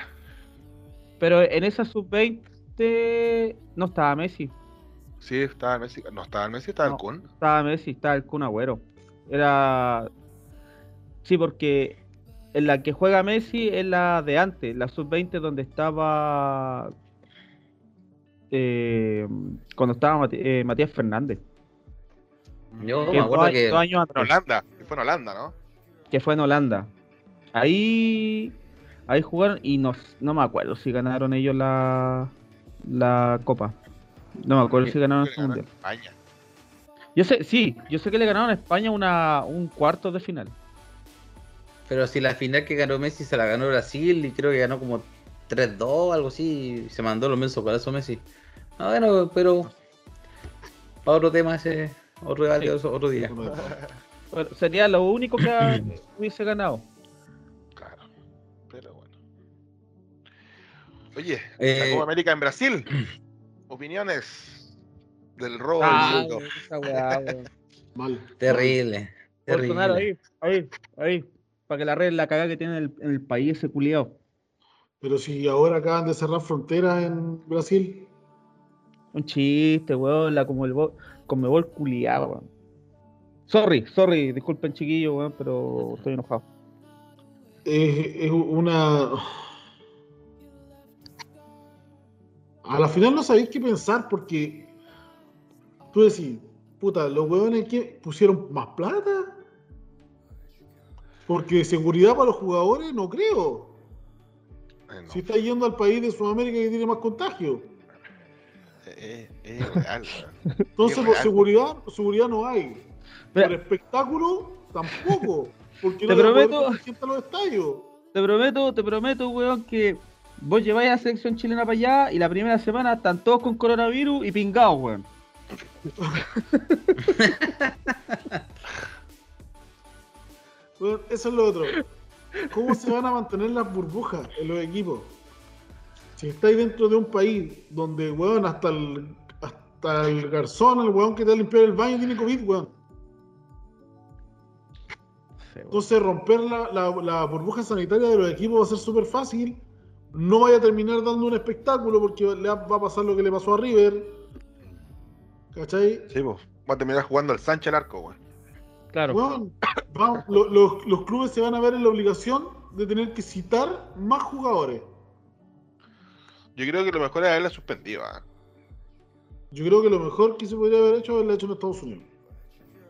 Pero en esa sub-20 no estaba Messi. Sí, estaba Messi. No estaba Messi, estaba No. el Kun. Estaba Messi, estaba el Kun Agüero. Era. Sí, porque en la que juega Messi es la de antes, la sub-20 donde estaba. Eh, cuando estaba eh, Matías Fernández. Yo que me acuerdo fue que dos años En. Holanda. que Fue en Holanda, ¿no? que fue en Holanda. Ahí, ahí jugaron y no, no me acuerdo si ganaron ellos la, la copa. No me acuerdo si ganaron el mundial. España. Yo sé, sí, yo sé que le ganaron a España una, un cuarto de final. Pero si la final que ganó Messi se la ganó Brasil y creo que ganó como 3-2 algo así y se mandó los mensos para eso Messi. Ah, bueno, pero para otro tema ese, otro, Sí. otro día. Pero sería lo único que (clears throat) hubiese ganado. Claro. Pero bueno. Oye, Eh, la Copa América en Brasil. (clears throat) Opiniones del robo Ah, del mundo. esa weá. (laughs) Mal. Terrible. Bolsonaro Terrible. ahí, ahí, ahí. Para que la red la cagada que tiene en el, en el país ese culiado. Pero si ahora acaban de cerrar fronteras en Brasil, Un chiste, weón, la como el bo- Conmebol culiado, weón. Sorry, sorry, disculpen chiquillos, weón, pero estoy enojado. es, es una. A la final no sabéis qué pensar porque tú decís, puta, los huevones que pusieron más plata. Porque seguridad para los jugadores no creo. Eh, no, Si está yendo al país de Sudamérica que tiene más contagio. Eh, eh, es real. weón. Entonces, Es por real. seguridad, seguridad no hay. Mira, Por espectáculo, tampoco. Porque Te no poder prometo- a los estadios. te prometo, te prometo, weón, que vos lleváis a la selección chilena para allá y la primera semana están todos con coronavirus y pingados, weón. (laughs) Bueno, eso es lo otro. ¿Cómo se van a mantener las burbujas en los equipos? Si estáis dentro de un país donde, weón, hasta el, hasta el garzón, el weón que te va a limpiar el baño tiene COVID, weón. Entonces romper la, la- la burbuja sanitaria de los equipos va a ser súper fácil. No vaya a terminar dando un espectáculo porque le va a pasar lo que le pasó a River. ¿Cachai? Sí, pues. Va a terminar jugando al Sánchez al arco, weón. Claro. Weón, vamos, lo- los, los clubes se van a ver en la obligación de tener que citar más jugadores. Yo creo que lo mejor es haberla suspendido. ¿ah? Yo creo que lo mejor que se podría haber hecho es haberlo hecho en Estados Unidos.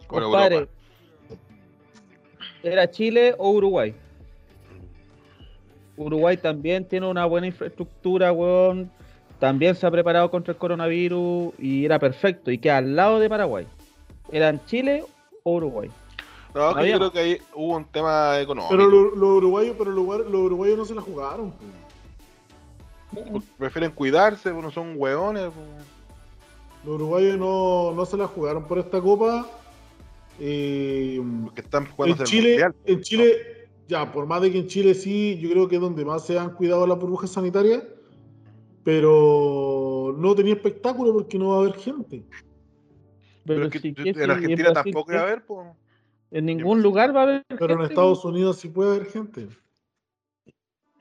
Con Compadre, Europa. ¿Era Chile o Uruguay? Uruguay también tiene una buena infraestructura, weón. También se ha preparado contra el coronavirus y era perfecto. Y queda al lado de Paraguay. ¿Eran Chile o Uruguay? No, yo creo que ahí hubo un tema económico. Pero lo- los uruguayos, pero los uruguayos no se la jugaron. Po. Prefieren cuidarse, pues, no son hueones. pues. Los uruguayos no, no se la jugaron por esta copa. Eh, Porque están jugando en Chile, mundial. en Chile, ya, por más de que en Chile sí, yo creo que es donde más se han cuidado las burbujas sanitarias, pero no tenía espectáculo porque no va a haber gente. Pero que en Argentina tampoco iba a haber, pues. En ningún lugar va a haber. Pero en Estados. Unidos sí puede haber gente.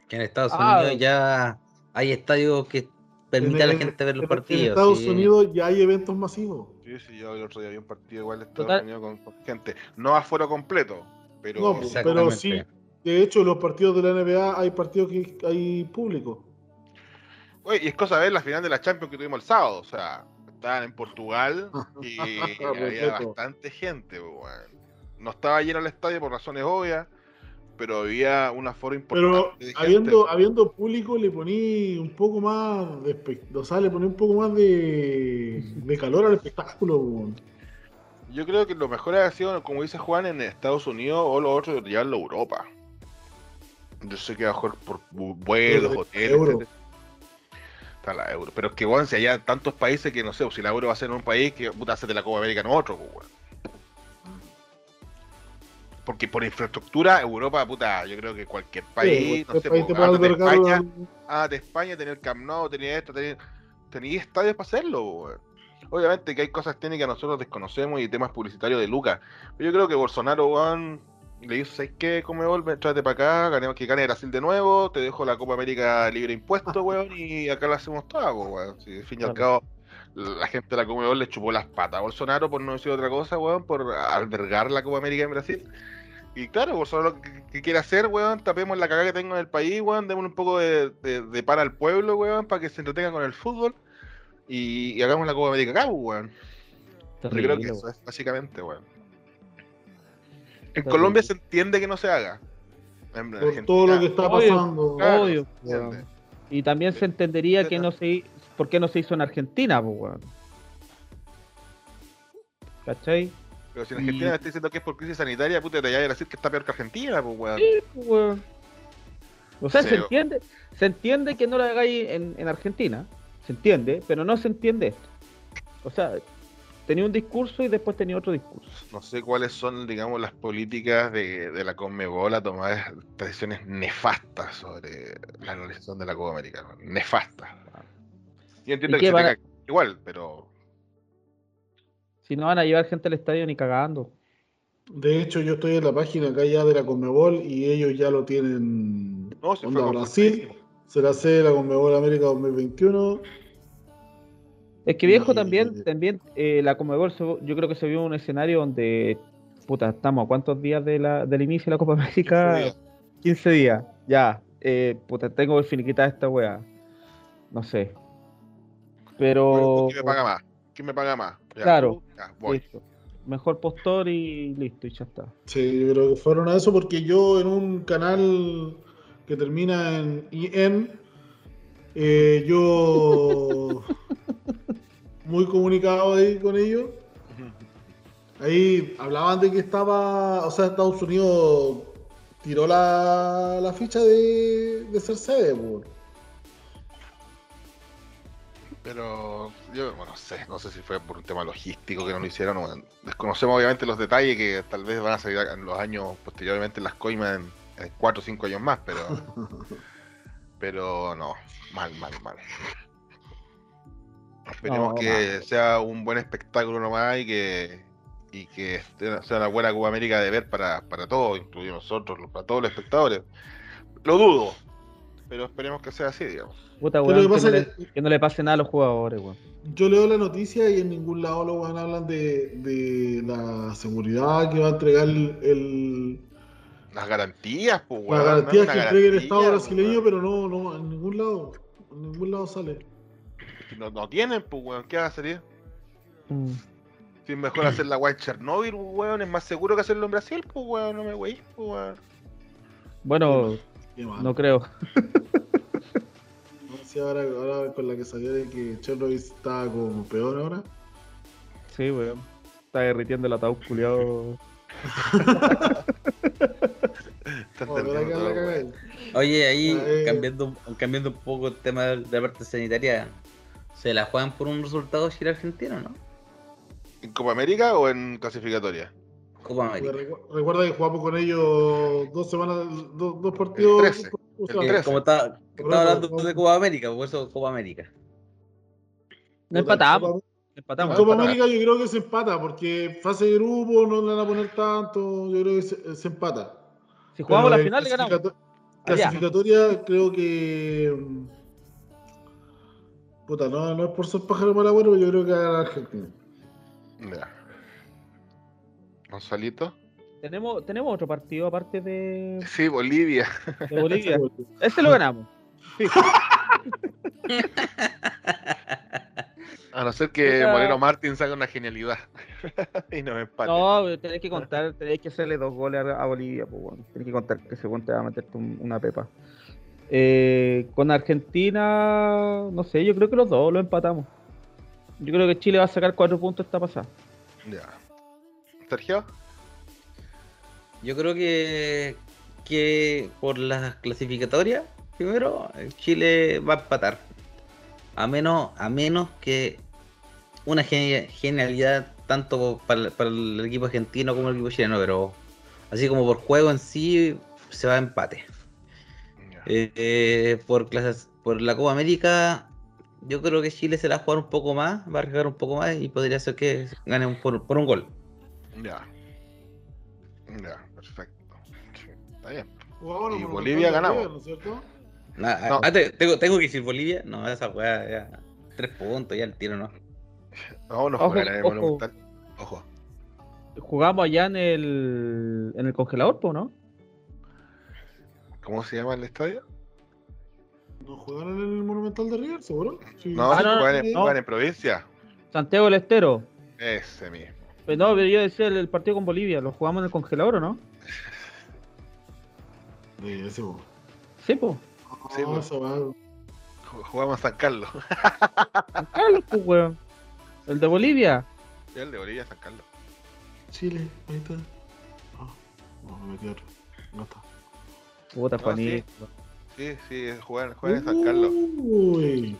Que en Estados Ah. Unidos ya hay estadios que permiten a la En- gente ver los en- partidos. En Estados sí. Unidos ya hay eventos masivos. Sí, sí, yo el otro día vi un partido igual de Estados Total. Unidos con, con gente. No afuera completo, pero. No, pero sí. De hecho, los partidos de la NBA hay partidos que hay público. Oye, y es cosa de ver la final de la Champions que tuvimos el sábado. O sea, estaban en Portugal y (laughs) había bastante gente. No estaba lleno el estadio por razones obvias, pero había un aforo importante. Pero habiendo, habiendo público le poní un poco más de o sea, le poní un poco más de, de calor al espectáculo. Yo creo que lo mejor ha sido, como dice Juan, en Estados Unidos o lo otro, llevarlo a Europa. Yo sé que mejor por vuelos, hoteles, euro. Está la euro. Pero es que, bueno, si hay tantos países que no sé, si la euro va a ser en un país, que puta, hace de la Copa América en otro, pues. Porque por infraestructura, Europa, puta, yo creo que cualquier país, no sé, país po, te puede ándate a albergar España, ah, de España, tenía el Camp Nou, tenía esto, tenía, tenía estadios para hacerlo, weón. Obviamente que hay cosas técnicas que nosotros desconocemos y temas publicitarios de Lucas. Pero yo creo que Bolsonaro, weón, le dice, ¿sabes qué? Come vuelve, tráete para acá, ganemos que gane Brasil de nuevo, te dejo la Copa América libre de impuestos, weón, y acá la hacemos toda, po, weón. Si, al fin y al cabo, la gente de la Comebol le chupó las patas a Bolsonaro, por no decir otra cosa, weón, por albergar la Copa América en Brasil. Y claro, Bolsonaro lo que, que quiere hacer, weón, tapemos la cagada que tengo en el país, weón, démosle un poco de, de, de pan al pueblo, weón, para que se entretengan con el fútbol y, y hagamos la Copa América acá, pues, weón. Yo creo que eso es básicamente, weón. En. Colombia se entiende que no se haga. En por Argentina, todo lo que está Obvio, pasando. claro, obvio, weón. Y también se entendería que no se por qué no se hizo en Argentina, pues, weón. ¿Cachai? Pero si en Y- Argentina me está diciendo que es por crisis sanitaria, puta, te vaya a decir que está peor que Argentina, pues, weón. Sí, weón. O sea, Sí, se weón. entiende, se entiende que no lo hagáis en, en Argentina, se entiende, pero no se entiende esto. O sea, tenía un discurso y después tenía otro discurso. No sé cuáles son, digamos, las políticas de, de la Conmebol a tomar decisiones nefastas sobre la realización de la Copa América. ¿no? Nefastas. Yo entiendo ¿Y que se a- tenga igual, pero Si no van a llevar gente al estadio ni cagando. De hecho, yo estoy en la página acá ya de la Conmebol y ellos ya lo tienen. no, se Onda fue Brasil, será sede de la Conmebol América 2021. Es que viejo Y- también, también eh, la Comebol se- yo creo que se vio un escenario donde, puta, estamos a cuántos días de la, del inicio de la Copa América? 15 días. 15 días, ya. Eh, puta, tengo que finiquitar esta wea. No sé. Pero. ¿Quién me paga más? ¿Quién me paga más? Ya, Claro. tú, ya, voy. Listo. Mejor postor y listo, y ya está. Sí, yo creo que fueron a eso porque yo en un canal que termina en IN, eh, yo (laughs) muy comunicado ahí con ellos. Ahí hablaban de que estaba, o sea, Estados Unidos tiró la, la ficha de, de ser sede. po. Pero yo bueno, no sé, no sé si fue por un tema logístico que no lo hicieron. desconocemos obviamente los detalles que tal vez van a salir en los años posteriormente en las coimas en, en 4 o 5 años más, pero (laughs) pero no, mal, mal, mal. Esperemos No, que mal. sea un buen espectáculo nomás y que y que sea una buena Copa América de ver para, para todos, incluidos nosotros, para todos los espectadores. Lo dudo, pero esperemos que sea así, digamos. Puta, weón, que no le, que no le pase nada a los jugadores, weón. Yo leo la noticia y en ningún lado lo van a hablar de, de la seguridad que va a entregar el, el- Las garantías, pues, las weón. garantías dame que entregue el Estado brasileño, weón. pero no, no, en ningún lado, en ningún lado sale. No, no tienen, pues, weón. ¿Qué va a hacer? Mm. Si es mejor hacer la weá en Chernobyl, weón, es más seguro que hacerlo en Brasil, pues weón, no me weís, pues weón. Bueno, no creo. (laughs) Ahora, ahora con la que salió de que Chernobyl está como peor ahora. Sí, weón. Está derritiendo el ataúd culiado. (laughs) Oh. Oye, ahí Ah, eh. cambiando, un- cambiando un poco el tema de la parte sanitaria, ¿se la juegan por un resultado chile-argentino, no? ¿En Copa América o en clasificatoria? Copa Porque América. recu- Recuerda que jugamos con ellos dos semanas, dos, dos partidos. El 13. o sea, El Que 13. como estaba hablando de Copa América, por eso Copa América. No empatamos. Copa- Empatamos. América yo creo que se empata, porque fase de grupo no le van a poner tanto, yo creo que se, se empata. Si jugamos Pero la final, le ganamos. Allá. Clasificatoria creo que... mm, Puta, no, no es por ser pájaro para bueno, pero yo creo que Argentina. Ya. Gonzalito. ¿Tenemos, tenemos otro partido aparte de, Sí, Bolivia. de Bolivia. (laughs) Ese lo ganamos. (laughs) A no ser que. Moreno Martín saque una genialidad. (laughs) y nos empate. No, tenéis que contar, tenéis que hacerle dos goles a, Bolivia, pues bueno. Tenéis que contar que según te va a meterte un- una pepa. Eh, con Argentina, no sé, yo creo que los dos lo empatamos. Yo creo que Chile va a sacar cuatro puntos esta pasada. Ya. Sergio. Yo creo que, que por las clasificatorias, primero, Chile va a empatar. A menos, a menos que una genia- genialidad tanto para, para el equipo argentino como el equipo chileno, pero así como por juego en sí se va a empate. Eh, eh, por clases, por la Copa América, yo creo que Chile se la va a jugar un poco más, va a arriesgar un poco más y podría ser que gane un- por, por un gol. Ya. Ya, perfecto. Está bien. Jugábamos Y Bolivia ganamos. ¿no es cierto? No. ah, te- tengo, tengo que decir Bolivia, no, esa weá ya. Tres puntos, ya el tiro, ¿no? No, no Ojo, en el ojo. Monumental. Ojo. Jugamos allá en el, en el congelador, pues, ¿no? ¿Cómo se llama el estadio? ¿No jugaron en el Monumental de River, seguro? Sí. No, Ah, no, juegan, en, no. juegan en provincia. Santiago del Estero. Ese mismo. Pero no, pero yo decía el, el partido con Bolivia, ¿lo jugamos en el congelador o no? Sí, ese, po. Sí, pues. Sí, Ah, po. Ju- Jugamos en San Carlos. San Carlos, pues, weón. El de Bolivia. Sí, el de Bolivia, San Carlos. Chile, ahí está. Ah, no, me otro. No está. Puta, No, Juanito. Sí, sí, juegan, juegan en San Carlos. Uy.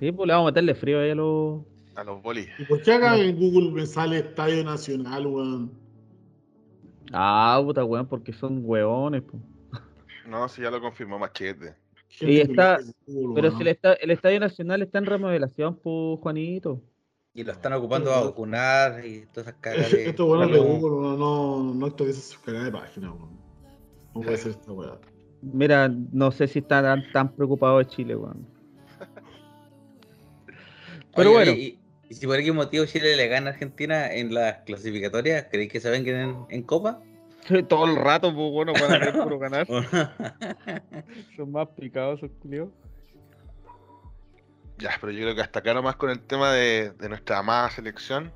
Sí, pues le vamos a meterle frío ahí a los. A los bolis. ¿Y por qué acá en Google me sale Estadio Nacional, weón? Ah, puta, weón, porque son hueones, pues. No, si ya lo confirmó Machete. Y está- Pero weón. si el, esta- el Estadio Nacional está en remodelación, pues, Juanito. Y lo están ocupando a vacunar y todas esas cagas de. (laughs) Esto bueno de no, Google, no, no, no actualiza su cagada de página, weón. No puede ser esta weá. Mira, no sé si están tan, tan preocupados de Chile, weón. Pero Oye, bueno. Y, y si por algún motivo Chile le gana a Argentina en las clasificatorias, ¿creéis que se vengan en, en Copa? (laughs) Todo el rato, pues, bueno, para querer puro ganar. (laughs) (laughs) Son más picados esos culiados. Ya, pero yo creo que hasta acá nomás con el tema de, de nuestra amada selección.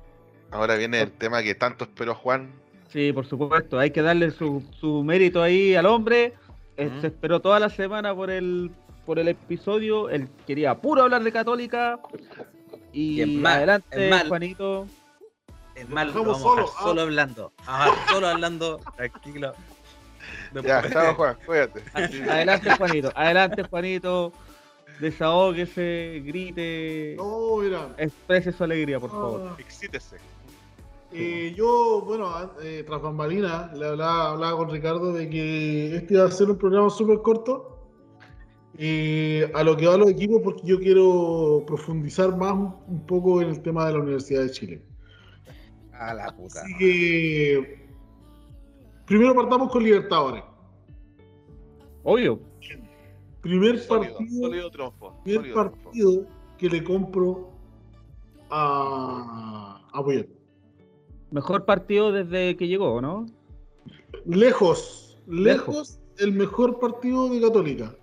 Ahora viene el tema que tanto esperó Juan. Sí, por supuesto, hay que darle su, su mérito ahí al hombre. Eh. Se esperó toda la semana por el por el episodio. Él quería puro hablar de Católica. Y, Y es más, adelante, es más. Juanito. Es a solo, ah. solo hablando. Vamos a dejar solo hablando, (laughs) tranquilo. Ya, chao Juan, cuídate. Adelante, Juanito. Adelante, Juanito. Desahógese, grite. No, mira. Exprese su alegría, por favor. ah, Excítese. eh, yo, bueno, eh, tras bambalina, le hablaba, hablaba con Ricardo de que este iba a ser un programa súper corto. Eh, a lo que va a los equipos, porque yo quiero profundizar más un, un poco en el tema de la Universidad de Chile. A la puta. Así que. Primero partamos con Libertadores. Obvio. Primer Sólido, partido, sólido triunfo. primer sólido triunfo. partido que le compro a, a Puyol. Mejor partido desde que llegó, ¿no? Lejos, Lejos. lejos, el mejor partido de Católica.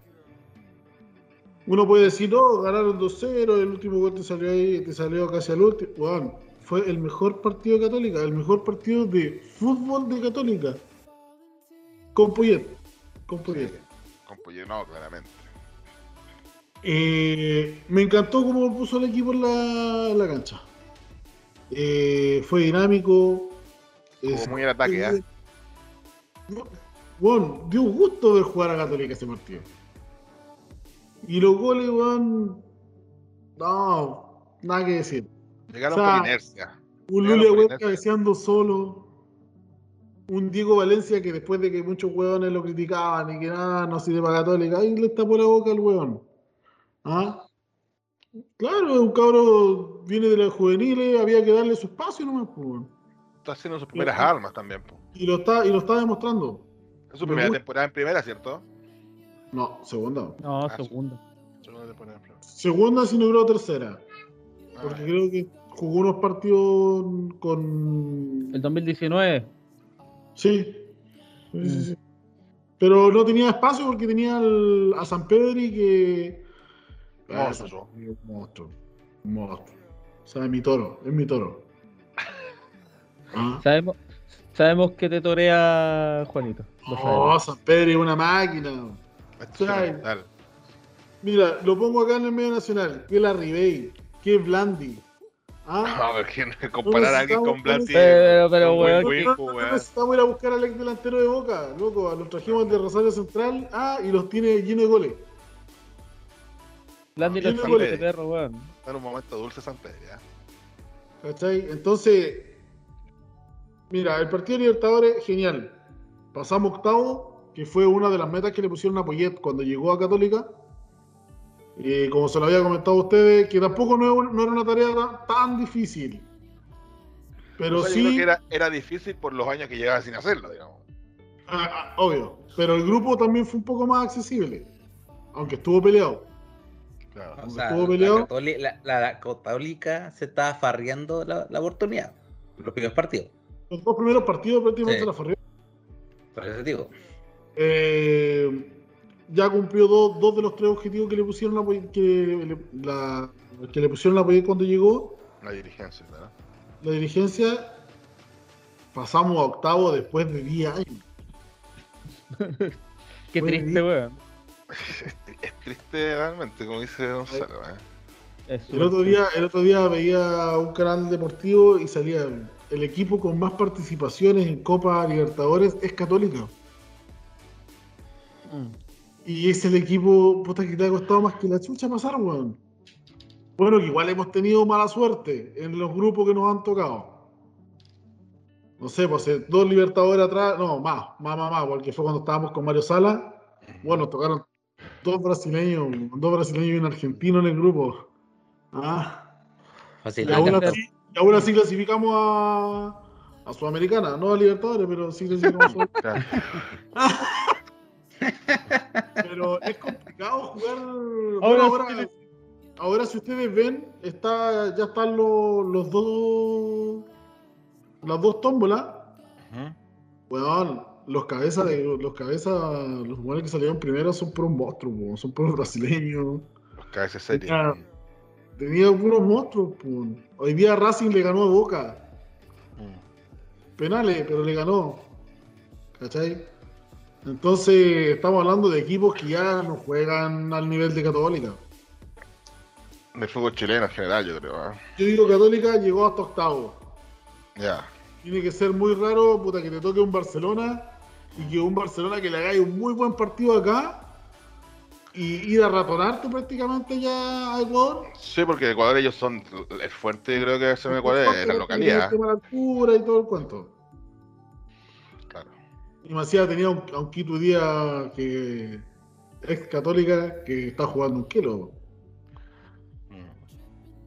Uno puede decir, no, ganaron 2-0, el último gol te salió ahí, te salió casi al último. Weón, fue el mejor partido de Católica, el mejor partido de fútbol de Católica. Con Poyet. Con Poyet. Con Poyet, no, claramente. Eh, me encantó cómo puso el equipo en la, en la cancha. Eh, fue dinámico. Es- muy en ataque, ¿ah? Bueno, dio gusto ver jugar a Católica ese partido. Y los goles, weón. No, nada que decir. Llegaron o sea, por inercia. Un Lule por weón cabeceando solo. Un Diego Valencia que después de que muchos weones lo criticaban y que nada, no sirve para Católica, ahí le tapó la boca al weón. ¿Ah? Claro, un cabro viene de las juveniles, había que darle su espacio nomás, pues, weón. Está haciendo sus primeras armas también. po. Y lo está, y lo está demostrando. Es su Me primera gusta. temporada en primera, ¿cierto? No, segunda. No, Ah. Segunda temporada primera. Segunda, si no creo tercera. Ah, Porque creo que jugó unos partidos con. El 2019. Sí. Sí, sí, sí. Pero no tenía espacio porque tenía a San Pedri que. Ah, Monstruo. San Pedri, un monstruo. Un monstruo. O sea, es mi toro. Es mi toro. (laughs) Ah. Sabemos, sabemos que te torea Juanito. Lo Oh, sabemos. San Pedri es una máquina. Mira, lo pongo acá en el medio nacional. Que la Ribey, que Blandi. ¿Ah? (laughs) Ver, ¿quién comparar a alguien con Blanti? Pero, pero, weón. Necesitamos ir a buscar al ex delantero de Boca, loco. Los trajimos de Rosario Central, ah, y los tiene llenos de goles. Blandi lo Tiene goles. este perro, weón. Está en un momento dulce San Pedro, ¿ya? ¿Cachai? Entonces, mira, el partido de Libertadores, genial. Pasamos octavo, que fue una de las metas que le pusieron a Poyet cuando llegó a Católica. Y como se lo había comentado a ustedes, que tampoco no, no era una tarea tan, tan difícil. Pero O sea, yo creo sí, que era, era difícil por los años que llevaba sin hacerlo, digamos. ah, ah, obvio. Pero el grupo también fue un poco más accesible. Aunque estuvo peleado. Claro. O Cuando sea, estuvo la, peleado- Catoli- la- la- la Católica se estaba farreando la, la oportunidad. Los primeros partidos. Los dos primeros partidos prácticamente Sí. la farrió. Por eso digo. Eh, ya cumplió dos, dos de los tres objetivos que le pusieron a Poyet- que le, la- que le pusieron a Poyet cuando llegó. La dirigencia, ¿verdad? La dirigencia pasamos a octavo después de 10 años. (laughs) Qué Fue triste, weón. Es, (laughs) es triste realmente, como dice Gonzalo. ¿eh? El otro día, el otro día veía un canal deportivo y salía el equipo con más participaciones en Copa Libertadores es Católica. Mm. Y es el equipo puta, que te ha costado más que la chucha pasar, weón. Bueno, que igual hemos tenido mala suerte en los grupos que nos han tocado. No sé, pues eh, dos Libertadores atrás, no, más, más, más, más, porque fue cuando estábamos con Mario Sala. Bueno, tocaron dos brasileños, dos brasileños y un argentino en el grupo. Ah, Fácil. y aún así, y aún así clasificamos a, a Sudamericana, no a Libertadores, pero sí clasificamos a (laughs) Sudamericana. (laughs) Pero es complicado jugar. Bueno, Ahora Ahora, si ustedes ven, está, ya están los, los dos. Las dos tómbolas. Weón, los cabezas de los cabezas, los jugadores que salieron primero son puros monstruos, weón, son puros brasileños. Los cabezas serios. Tenía puros monstruos, po. Hoy día Racing le ganó a Boca. Mm. penales, pero le ganó. ¿Cachai? Entonces, estamos hablando de equipos que ya no juegan al nivel de Católica. Del fútbol chileno en general, yo creo. ¿eh? Yo digo Católica llegó hasta octavo. Ya. Tiene que ser muy raro, puta, que te toque un Barcelona y que un Barcelona que le hagáis un muy buen partido acá y ir a ratonarte prácticamente ya a Ecuador. Sí, porque Ecuador ellos son el fuerte, creo que es en Ecuador, es la localidad. El tema de la altura y todo el cuento. Y Macías tenía un, a un Quito día que ex católica que está jugando un kilo.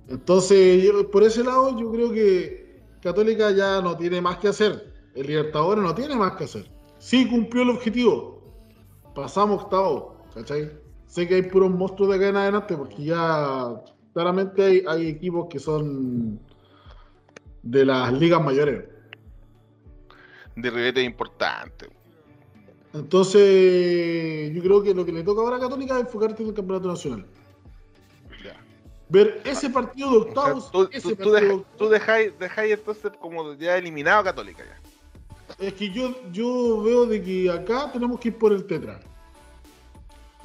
Entonces, por ese lado, yo creo que Católica ya no tiene más que hacer. El Libertadores no tiene más que hacer. Sí cumplió el objetivo. Pasamos octavo, ¿cachai? Sé que hay puros monstruos de acá en adelante porque ya claramente hay, hay equipos que son de las ligas mayores. De ribete importante. Entonces, yo creo que lo que le toca ahora a Católica es enfocarte en el campeonato nacional. ver ese partido de O sea, octavos. tú, ese tú, tú deja- tú dejáis, dejáis entonces como ya eliminado a Católica ya. Es que yo, yo veo de que acá tenemos que ir por el tetra.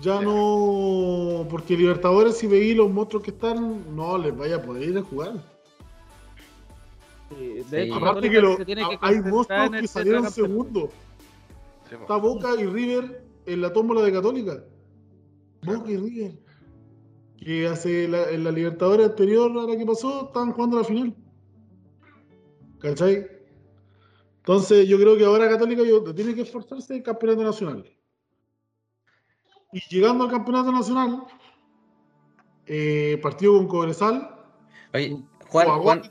Ya Ya. no. Porque Libertadores, si veis los monstruos que están, no les vaya a poder ir a jugar. Sí, Sí. de hecho, Aparte Católica que lo- se tiene que hay monstruos que salieron segundos. Sí. Está Boca y River en la tómbola de Católica. Boca y River. Que hace la, en la Libertadores anterior a la que pasó, estaban jugando la final. ¿Cachai? Entonces yo creo que ahora Católica yo- tiene que esforzarse en el campeonato nacional. Y llegando al campeonato nacional, eh, partido con Cobresal, Oye, Juan,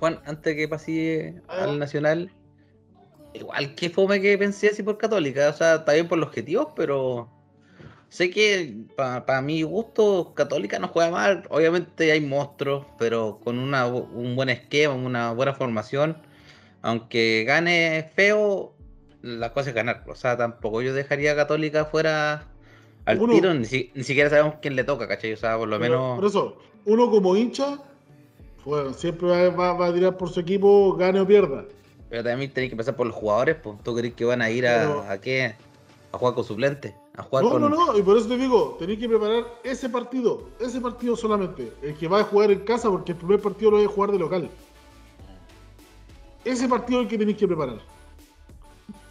Juan, antes que pase Ah. al Nacional, igual que fome que pensé así por Católica, o sea, está bien por los objetivos, pero sé que para mi gusto Católica no juega mal, obviamente hay monstruos, pero con una, un buen esquema, una buena formación, aunque gane feo, la cosa es ganar, o sea, tampoco yo dejaría a Católica fuera al Uno- tiro, ni, si- ni siquiera sabemos quién le toca, ¿cachai? O sea, por lo pero menos... Por eso, uno como hincha, bueno, siempre va, va- va a tirar por su equipo, gane o pierda. Pero también tenéis que empezar por los jugadores, pues. ¿Tú crees que van a ir a, Pero- a qué? A jugar con suplentes. A jugar No, con. no, no, y por eso te digo, tenéis que preparar ese partido, ese partido solamente, el que va a jugar en casa, porque el primer partido lo vais a jugar de local. Ese partido es el que tenéis que preparar.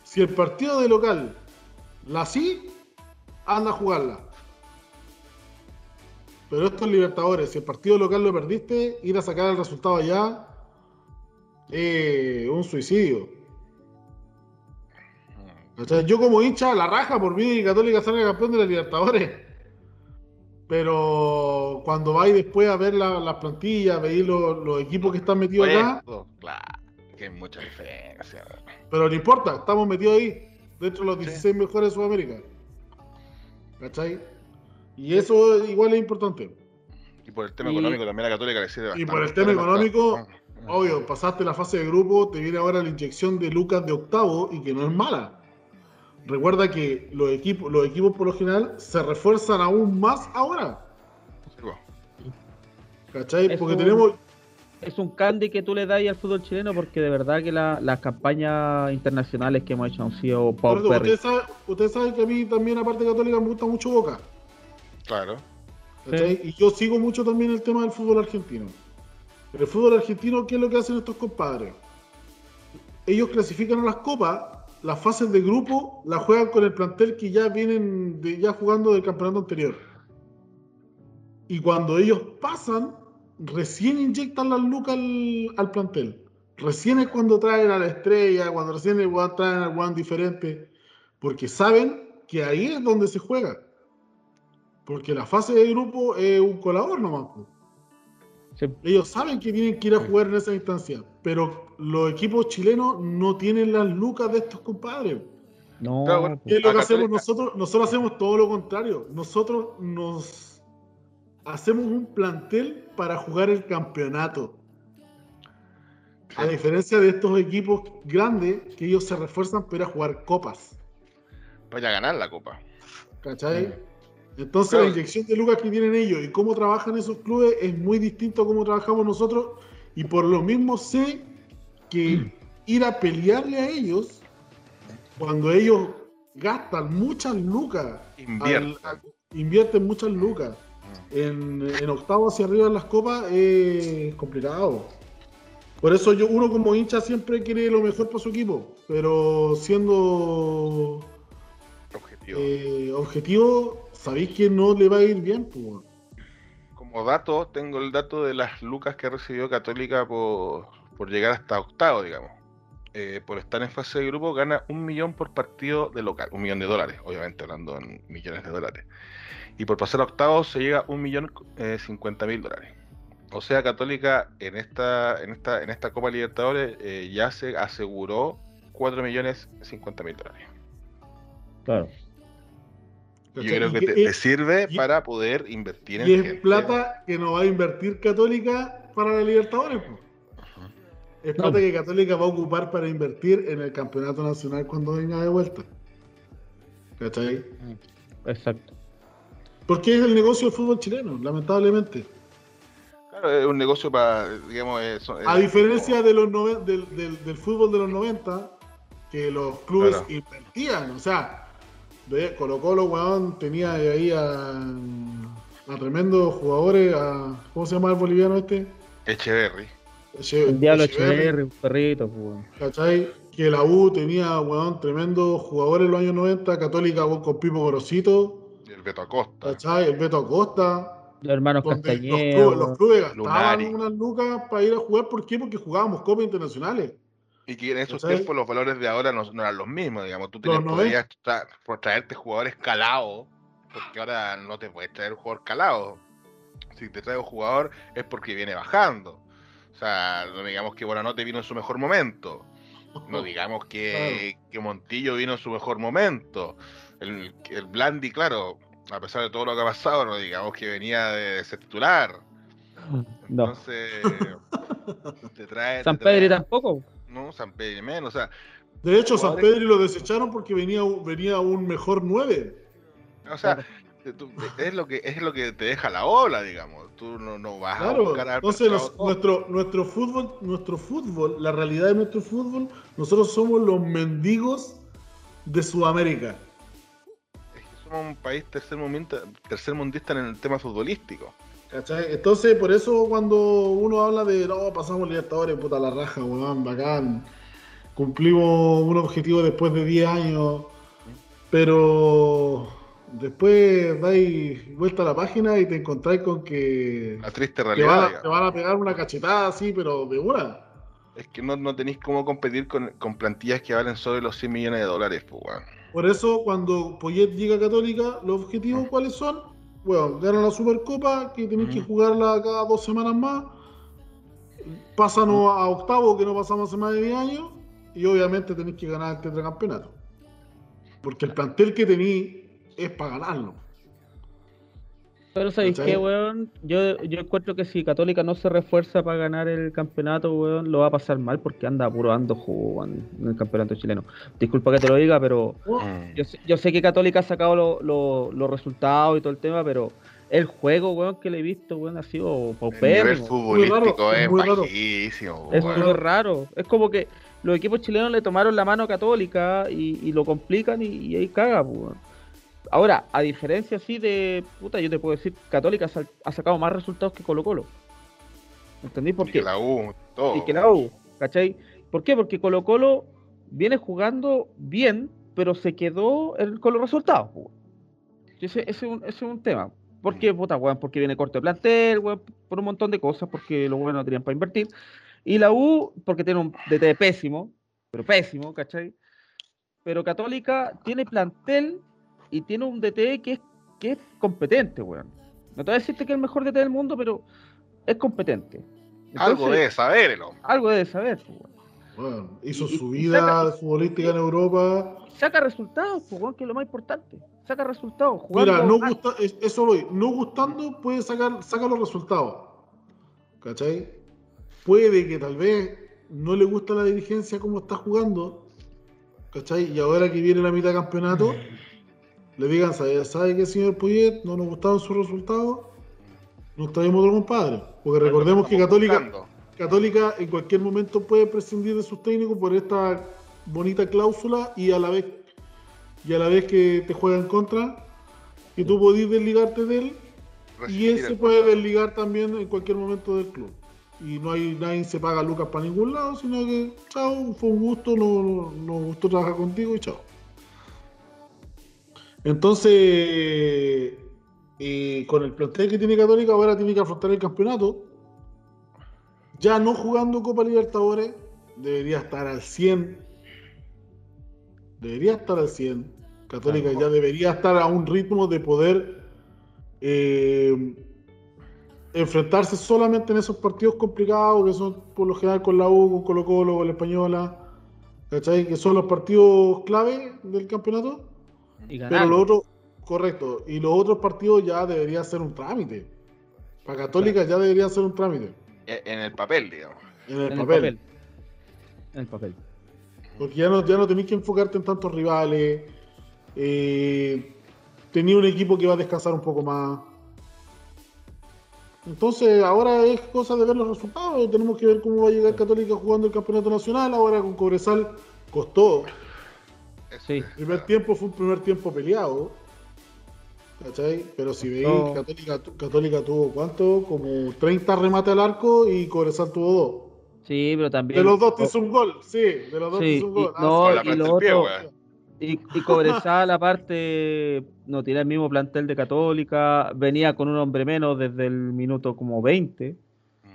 Si el partido de local la sí, anda a jugarla. Pero esto es Libertadores, si el partido local lo perdiste, ir a sacar el resultado allá es un suicidio. O sea, yo como hincha, la raja por mí y Católica salga campeón de la Libertadores. Pero cuando vais después a ver la- las plantillas, veis los, los equipos que están metidos acá, Puesto, Claro, que hay mucha diferencia. pero no importa, estamos metidos ahí, dentro de los Sí. 16 mejores de Sudamérica. ¿Cachai? Y eso igual es importante. Y por el tema Y- económico también la Católica le sirve Y bastante. por el tema no económico, está- Obvio, pasaste la fase de grupo, te viene ahora la inyección de Lucas de octavo y que no es mala. Recuerda que los equipos, los equipos por lo general se refuerzan aún más ahora. Sí. ¿Cachai? Es Porque un- tenemos. Es un candy que tú le das al fútbol chileno porque de verdad que la- las campañas internacionales que hemos hecho han sido paupérrimas. Ustedes saben, ustedes saben que a mí también, aparte de Católica, me gusta mucho Boca. Claro. Y yo sigo mucho también el tema del fútbol argentino. Pero el fútbol argentino, ¿qué es lo que hacen estos compadres? Ellos clasifican a las copas, las fases de grupo las juegan con el plantel que ya vienen de- ya jugando del campeonato anterior. Y cuando ellos pasan, recién inyectan las lucas al, al plantel. Recién es cuando traen a la estrella, cuando recién traen al one diferente. Porque saben que ahí es donde se juega. Porque la fase de grupo es un colador nomás. Sí. Ellos saben que tienen que ir a jugar en esa instancia, pero los equipos chilenos no tienen las lucas de estos compadres. No, Claro, bueno, ¿Qué es lo A que hacemos nosotros? Nosotros hacemos todo lo contrario. Nosotros nos hacemos un plantel para jugar el campeonato. A diferencia de estos equipos grandes, que ellos se refuerzan para ir a jugar copas. Vaya a ganar la copa. ¿Cachai? Entonces Claro. la inyección de lucas que tienen ellos y cómo trabajan esos clubes es muy distinto a cómo trabajamos nosotros y por lo mismo sé que ir a pelearle a ellos cuando ellos gastan muchas lucas, Invierte. al- al- invierten muchas lucas en, en octavos hacia arriba en las copas es complicado. Por eso yo uno como hincha siempre quiere lo mejor para su equipo, pero siendo Objetivo. eh, objetivo, sabéis que no le va a ir bien, pues. Como dato, tengo el dato de las lucas que recibió Católica por, por llegar hasta octavo, digamos. Eh, por estar en fase de grupo, gana un millón por partido de local. Un millón de dólares, obviamente, hablando en millones de dólares. Y por pasar a octavos se llega a un millón eh, cincuenta mil dólares. O sea, Católica en esta, en esta, en esta Copa Libertadores eh, ya se aseguró 4 millones 50 mil dólares. claro. Yo creo Y que que te, es- te sirve y- para poder invertir en Y es gente. plata que no va a invertir Católica para la Libertadores. Ujú. Es No. plata que Católica va a ocupar para invertir en el campeonato nacional cuando venga de vuelta. ¿Cachai? Exacto. Porque es el negocio del fútbol chileno, lamentablemente. Claro, es un negocio para, digamos, eso. A diferencia de los nove- del, del- del fútbol de los 90, que los clubes Claro. invertían, o sea, de Colo Colo, weón, tenía ahí a, a tremendos jugadores, a, ¿cómo se llama el boliviano este? Echeverry. Eche- El diablo Echeverri, Echeverri, un perrito, pues, weón. ¿Cachai? Que la U tenía, weón, tremendos jugadores en los años 90, Católica weón, con Pipo Gorosito, y El Beto Acosta. ¿cachai? El Beto Acosta, Los hermanos donde los Castañeda. clubes, los clubes gastaban unas lucas para ir a jugar, ¿por qué? Porque jugábamos copas internacionales. Y que en esos tiempos los valores de ahora no, no eran los mismos, digamos. Tú tenías, Los podías tra- por traerte jugadores calados, porque ahora no te puedes traer un jugador calado. Si te traes un jugador es porque viene bajando. O sea, no digamos que Buenanote vino en su mejor momento. No (laughs) digamos que, que Montillo vino en su mejor momento. El, el Blandi, claro, a pesar de todo lo que ha pasado, no digamos que venía de ser titular. No. Entonces, (laughs) te trae. San te trae- Pedro tampoco. No, San Pedro menos. O sea, De hecho, San Pedro lo desecharon porque venía, venía un mejor 9. O sea, tú- es lo que es lo que te deja la ola, digamos. Tú no, no vas a Claro, buscar al entonces nos- nuestro, nuestro fútbol, nuestro fútbol, la realidad de nuestro fútbol, nosotros somos los mendigos de Sudamérica. Es que somos un país tercer mundista, tercer mundista en el tema futbolístico. ¿Cachai? Entonces, por eso cuando uno habla de no, pasamos Libertadores, puta la raja, weón, bacán. Cumplimos un objetivo después de 10 años, pero después dais vuelta a la página y te encontráis con que La triste te realidad. van, a, digamos. te van a pegar una cachetada así, pero de una. Es que no, no tenéis cómo competir con, con plantillas que valen sobre los 100 millones de dólares, pues, weón. Por eso, cuando Poyet llega a Católica, los objetivos cuáles son? Bueno, ganan la Supercopa, que tenéis que jugarla cada dos semanas más. Pásanos a octavo, que no pasamos hace más de 10 años. Y obviamente tenéis que ganar el tetracampeonato. Porque el plantel que tenéis es para ganarlo. Pero ¿sabéis ¿Cachai? qué, weón? Yo, yo encuentro que si Católica no se refuerza para ganar el campeonato, weón, lo va a pasar mal porque anda puro ando jugo en el campeonato chileno. Disculpa que te lo diga, pero Mm. yo, sé- yo sé que Católica ha sacado lo- lo- los resultados y todo el tema, pero el juego, weón, que le he visto, weón, ha sido El nivel paupérrimo. futbolístico es raro. muy raro. Es como que los equipos chilenos le tomaron la mano a Católica y, y lo complican y, y ahí caga, pues, weón. Ahora, a diferencia así de. Puta, yo te puedo decir, Católica ha, sacado más resultados que Colo Colo. ¿Entendí por Y qué? que la U, todo. Y que la U, ¿cachai? ¿Por qué? Porque Colo Colo viene jugando bien, pero se quedó con los resultados. Ese, ese es un, ese es un tema. ¿Por qué? Puta, weón, porque viene corto de plantel, weón, por un montón de cosas, porque los buenos no tenían para invertir. Y la U, porque tiene un DT pésimo, pero pésimo, ¿cachai? Pero Católica tiene plantel y tiene un DT que es, que es competente, weón. No te voy a decirte que es el mejor DT del mundo, pero es competente. Algo debe saber el hombre. algo debe saber, pues, weón. Bueno, hizo Y- su y vida saca- futbolística en Europa. Saca resultados, pues, weón, que es lo más importante. Saca resultados. Jugando Mira, no gusta, es- eso voy, no gustando puede sacar, saca los resultados. ¿Cachai? Puede que tal vez no le gusta la dirigencia como está jugando. ¿Cachai? Y ahora que viene la mitad de campeonato, (laughs) le digan, ¿sabe, ¿sabe qué, señor Poyet? No nos gustaron sus resultados. Nos traemos otro compadre. Porque recordemos que Católica, buscando. Católica en cualquier momento puede prescindir de sus técnicos por esta bonita cláusula y a la vez y a la vez que te juega en contra, que tú podís desligarte de él y él se puede desligar también en cualquier momento del club. Y no hay nadie se paga lucas para ningún lado, sino que chao, fue un gusto, no- no- nos gustó trabajar contigo y chao. Entonces, eh, con el plantel que tiene Católica, ahora tiene que afrontar el campeonato. Ya no jugando Copa Libertadores, debería estar al 100. Debería estar al 100. Católica ya debería estar a un ritmo de poder eh, enfrentarse solamente en esos partidos complicados que son por lo general con la U, con Colo Colo, con la Española, ¿cachai? Que son los partidos clave del campeonato. Y Pero lo otro, correcto, y los otros partidos ya debería ser un trámite. Para Católica ya debería ser un trámite E- En el papel, digamos. en el, en el papel. En el papel. Porque ya no, ya no tenéis que enfocarte en tantos rivales. Eh, tenía un equipo que va a descansar un poco más. Entonces, ahora es cosa de ver los resultados. Tenemos que ver cómo va a llegar Católica jugando el campeonato nacional. Ahora con Cobresal costó. Eso Sí. es, El primer tiempo fue un primer tiempo peleado. ¿Cachai? Pero si veis. No. Católica, Católica tuvo cuánto? Como 30 remates al arco y Cobresal tuvo dos. Sí, pero también. De los dos te hizo un gol, sí, de los dos te Sí, hizo un y- gol. Ah, no, la y lo pie, otro-. Y, y Cobresal, (laughs) aparte, no tiene el mismo plantel de Católica. Venía con un hombre menos desde el minuto como 20. Mm.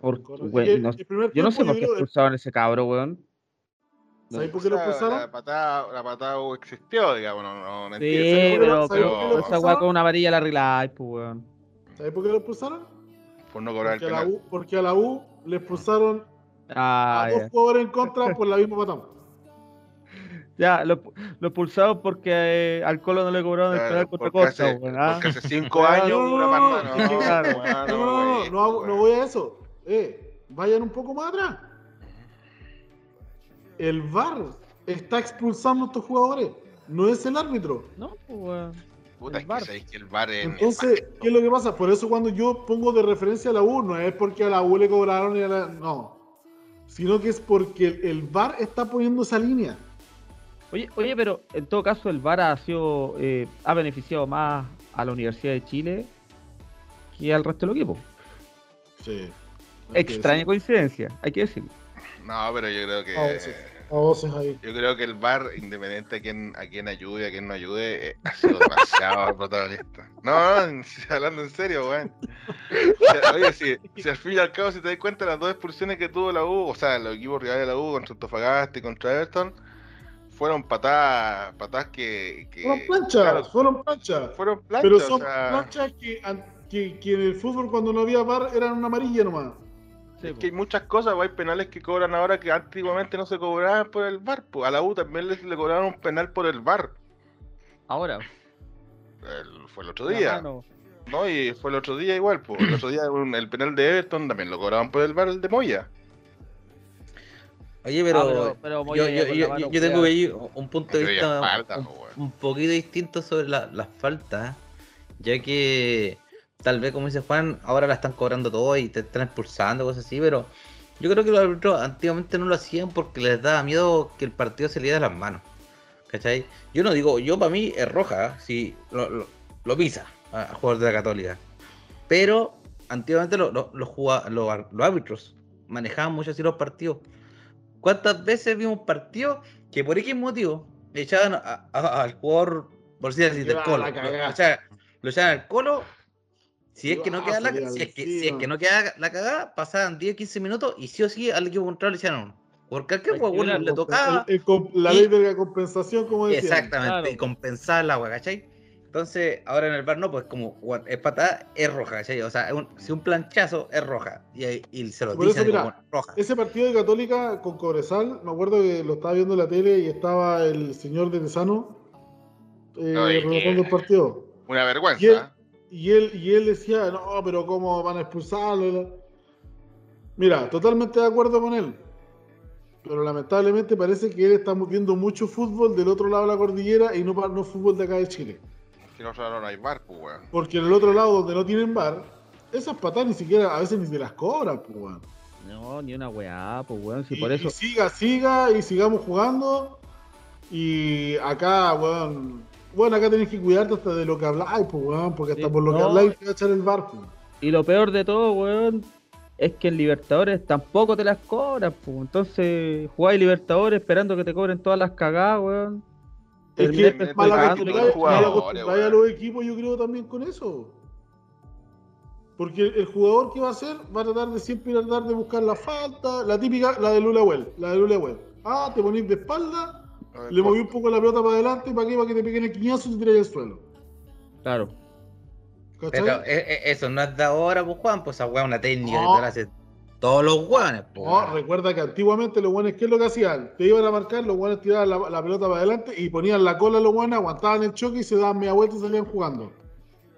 Por, Y el- no- yo no sé por qué expulsaban ese cabro, weón. ¿Sabéis por qué lo expulsaron? La patada, la patada existió, digamos, no, no, no Sí, entiendo, pero, ¿sabes pero, lo esa weá con una varilla la arregláis, pues, weón. ¿Sabéis por qué lo expulsaron? por no cobrar el Porque a, la penal. U, porque a la U le expulsaron Ah, a dos jugadores en contra por la misma patada. Ya, lo, lo expulsaron porque eh, al Colo no le cobraron el penal contra porque, Costa, hace, ah. porque hace cinco años no, una no, no, no, no voy a eso. Eh, vayan un poco más atrás. El VAR está expulsando a estos jugadores. No es el árbitro. No, pues. Puta, el es VAR. que sabéis que el VAR es Entonces. ¿qué es lo que pasa? Por eso cuando yo pongo de referencia a la U, no es porque a la U le cobraron y a la... No. Sino que es porque el, el VAR está poniendo esa línea. Oye, oye, pero en todo caso el VAR ha sido, eh, ha beneficiado más a la Universidad de Chile que al resto del equipo. Sí. Extraña coincidencia, hay que decirlo. No, pero yo creo que. A voces. A voces ahí. Yo creo que el VAR, independiente a quién, a quién ayude, a quién no ayude, eh, ha sido demasiado protagonista. No, no, hablando en serio, weón. Oye, si, si al fin y al cabo, si te das cuenta, las dos expulsiones que tuvo la U, o sea, los equipos rivales de la U contra Antofagasta y contra Everton, fueron patadas, patadas que. que Fueron planchas, claro, fueron planchas. fueron planchas, Pero o son sea, planchas que, que, que en el fútbol cuando no había VAR eran una amarilla nomás. Sí, Es que hay muchas cosas, pues, hay penales que cobran ahora que antiguamente no se cobraban por el VAR. Pues a la U también le, le cobraron un penal por el VAR. Ahora, El- fue el otro la día. mano. No, y fue el otro día igual. Pues. El otro día un- el penal de Everton también lo cobraban por el VAR, el de Moya. Oye, pero, Ah, pero- pero yo, Moya yo, yo- la mano yo tengo culiada. ahí un punto de vista falta, un poquito distinto sobre la- las faltas, ya que tal vez, como dice Juan, ahora la están cobrando todo y te están expulsando, cosas así, pero yo creo que los árbitros antiguamente no lo hacían porque les daba miedo que el partido se le diera de las manos. ¿Cachai? Yo no digo, yo para mí es roja, ¿eh? si lo, lo, lo pisa a, a de la Católica. Pero antiguamente lo- lo- los, árbitros manejaban mucho así los partidos. ¿Cuántas veces vimos partidos que por X motivo le echaban a- a- al jugador, por decir así, del colo? lo echaban, lo echaban al colo. Si es que no Ah, queda la, si es que, encima. si es que no queda la cagada, pasaban 10, 15 minutos y sí o sí al equipo contrario le echaron uno. Porque al jugador ver le la tocaba. El- el comp- la y- ley de la compensación, como decía. Exactamente, Claro. y compensar el agua, ¿cachai? Entonces, ahora en el bar no, pues como bueno, es patada, es roja, ¿cachai? O sea, un- si un planchazo es roja y, se lo Por dicen eso, como, bueno, roja. Ese partido de Católica con Cobresal, me acuerdo que lo estaba viendo en la tele y estaba el señor de Tesano eh, relatando el partido. Una vergüenza. Y él, y, él, decía, no, pero ¿cómo van a expulsarlo? Mira, totalmente de acuerdo con él. Pero lamentablemente parece que él está viendo mucho fútbol del otro lado de la cordillera y no, no fútbol de acá de Chile. Que no hay bar, pues, weón. Porque en el otro lado donde no tienen bar, esas patadas ni siquiera, a veces ni se las cobran, pues, weón. No, ni una weá, pues weón, si y, por eso. y siga, siga y sigamos jugando. Y acá, weón. Bueno, acá tenés que cuidarte hasta de lo que habláis, pues, weón. Porque hasta Sí, por lo que no. habláis te va a echar el bar, pues. Y lo peor de todo, weón, es que en Libertadores tampoco te las cobran, pues. Entonces, jugáis Libertadores esperando que te cobren todas las cagadas, weón. Es que mal acostumbráis a los equipos, yo creo también con eso. Porque el jugador que va a hacer va a tratar de siempre tratar de buscar la falta, la típica, la de Lula Well, la de Lula Well. Ah, te ponís de espalda, ver, le moví un poco la pelota para adelante, ¿para qué? Para que te peguen el quiñazo y te tiráis al suelo. Claro. ¿Cachai? Pero eh, eh, eso no es de ahora, pues Juan, pues esa weá es una técnica No. que te la hacen todos los weones, pues. No, recuerda que antiguamente los guanes, ¿qué es lo que hacían? Te iban a marcar, los guanes tiraban la, la pelota para adelante y ponían la cola a los guanes, aguantaban el choque y se daban media vuelta y salían jugando.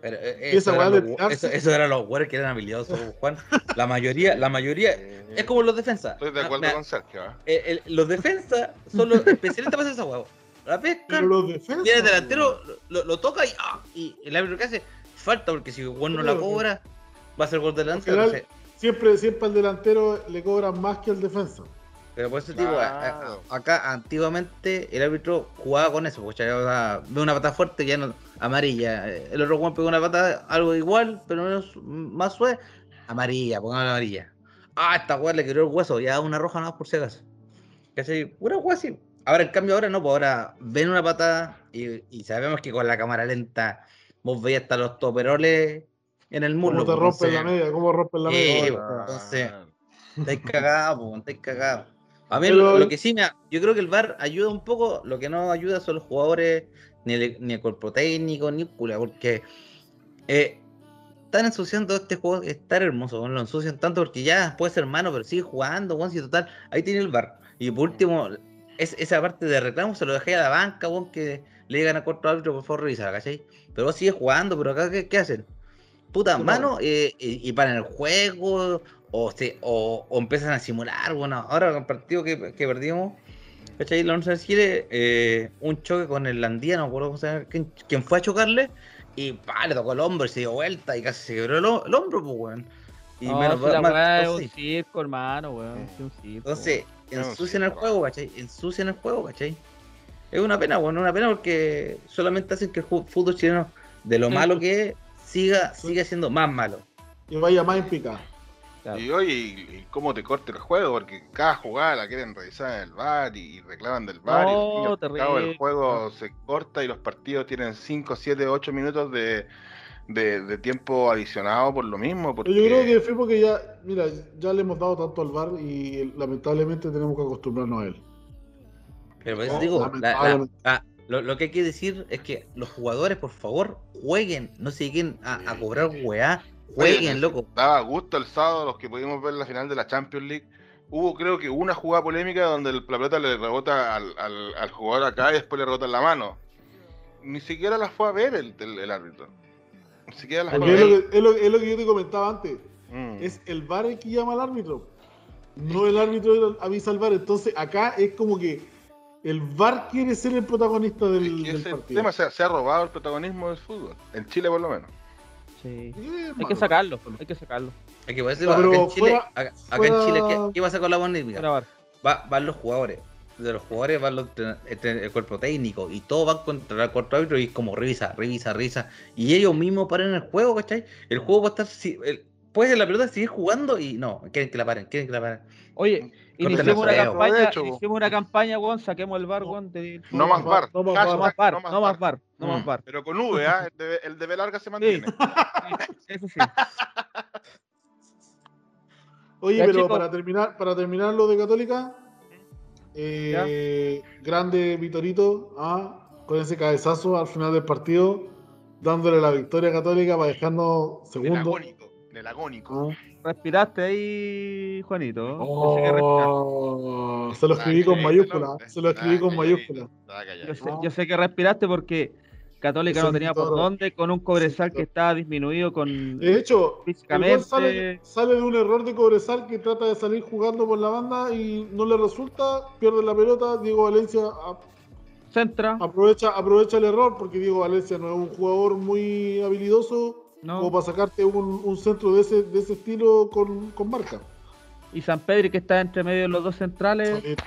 Pero, eh, Y eso, de los, eso, eso eran los weones que eran habilidosos, Juan. La mayoría, la mayoría, es como los defensas. Estoy de Ah, acuerdo con Sergio, ¿eh? los defensas son los especialistas para hacer esa weá. La pesca, Pero los defensas. viene el delantero, lo, lo toca y, ah, y el árbitro que hace falta, porque si el weón no la cobra, va a ser gol de lanza. Siempre, siempre al delantero le cobran más que al defensa. Pero por eso digo, Claro. acá antiguamente el árbitro jugaba con eso, porque o sea, ve una patada fuerte ya no, amarilla. eh, El otro Juan pegó una patada algo igual, pero menos más suave, amarilla, pongamos amarilla. Ah, esta weá le quebró el hueso, ya una roja nada más por si acaso. ¿Cachai? Pura weá así. Ahora, en cambio, ahora no, pues ahora ven una patada y, y sabemos que con la cámara lenta vos veis hasta los toperoles en el muslo. Cómo te pues, rompen la media, cómo rompen la Eh, media. pues, entonces- Estáis cagados, po, estáis cagados. A mí Pero- lo, que sí me. Yo creo que el VAR ayuda un poco. Lo que no ayuda son los jugadores, ni el, ni el cuerpo técnico, ni el culo, porque eh, están ensuciando este juego. Es tan hermoso, lo ensucian tanto porque ya puede ser mano, pero sigue jugando, weón, si total. Ahí tiene el VAR. Y por último, es, esa parte de reclamo se lo dejé a la banca, que le digan a cuarto árbitro, por favor, revisa, ¿cachai? Pero vos sigues jugando, pero acá, ¿qué, qué hacen? Puta, mano, eh, y, y paran el juego, o, se, o, o empiezan a simular. Bueno, ahora con el partido que, que perdimos, ¿cachai? La Universidad de Chile, eh, un choque con el Landía, no llama, quién, quién fue a chocarle, y pa, le tocó el hombro y se dio vuelta y casi se quebró el, el hombro, pues, weón. Y No, menos si la mal- weá es entonces, un circo, hermano, weón. es un circo. entonces, ensucian el weón. juego, ¿cachai? Ensucian el juego, ¿cachai? Es una pena, bueno, una pena porque solamente hacen que el fútbol chileno, de lo Sí. malo que es, siga, siga siendo más malo. Y vaya más en pica. Claro. Y oye, y, y cómo te corta el juego, porque cada jugada la quieren revisar en el bar y, y reclaman del bar. y y No, cabo terrible. el juego se corta y los partidos tienen 5, 7, 8 minutos de, de, de tiempo adicionado por lo mismo. Porque... Yo creo que fue porque ya, mira, ya le hemos dado tanto al VAR y lamentablemente tenemos que acostumbrarnos a él. Pero por eso No, digo, la- la- lamentablemente. la- lo, lo que hay que decir es que los jugadores, por favor, jueguen, no se lleguen a, a cobrar weá, Oye, jueguen, loco. Daba gusto el sábado, los que pudimos ver la final de la Champions League. Hubo, creo que, una jugada polémica donde el- la pelota le rebota al, al, al jugador acá y después le rebota en la mano. Ni siquiera la fue a ver el, el, el árbitro. Ni siquiera la fue a Porque es ver. lo, que, es, lo, es lo que yo te comentaba antes. Mm. Es el VAR el que llama al árbitro. No el árbitro avisa al VAR. Entonces acá es como que el VAR quiere ser el protagonista del, Es que del partido. tema se, se ha robado el protagonismo del fútbol. En Chile, por lo menos. Sí. Hay que sacarlo, hay que sacarlo. Hay que por eso No, acá en Chile, fuera- acá, acá en Chile, ¿qué, fuera- qué pasa con la? Grabar. Va, van los jugadores. De los jugadores van los, el cuerpo técnico y todos van contra el cuerpo árbitro y es como revisa, revisa, revisa. Y ellos mismos paran el juego, ¿cachai? El juego va a estar. si- el- puede la pelota seguir jugando y no, quieren que la paren, quieren que la paren. Oye, iniciemos una campaña, iniciemos una campaña, weón, saquemos el bar, weón. de- No más bar. No más Hashtag No más bar, no más bar. no más bar. Pero con V, ¿ah? El de, el de B larga se mantiene. (laughs) Eso sí. (laughs) Oye, Ya, pero chicos. para terminar, para terminar lo de Católica, eh, grande Vitorito, ah, con ese cabezazo al final del partido, dándole la victoria a Católica para dejarnos Del segundo. agónico. Del agónico. Ah. Respiraste ahí, Juanito. Oh, se lo Ah, escribí con mayúscula, se lo escribí con mayúscula. Yo sé, yo sé que respiraste porque Católica no tenía por dónde, con un Cobresal que estaba disminuido con De hecho, físicamente. sale, sale de un error de Cobresal que trata de salir jugando por la banda y no le resulta, pierde la pelota, Diego Valencia a- Centra, aprovecha, aprovecha el error porque Diego Valencia no es un jugador muy habilidoso como ¿no? para sacarte un, un centro de ese, de ese estilo con, con marca. Y San Pedri que está entre medio de los dos centrales. Solito,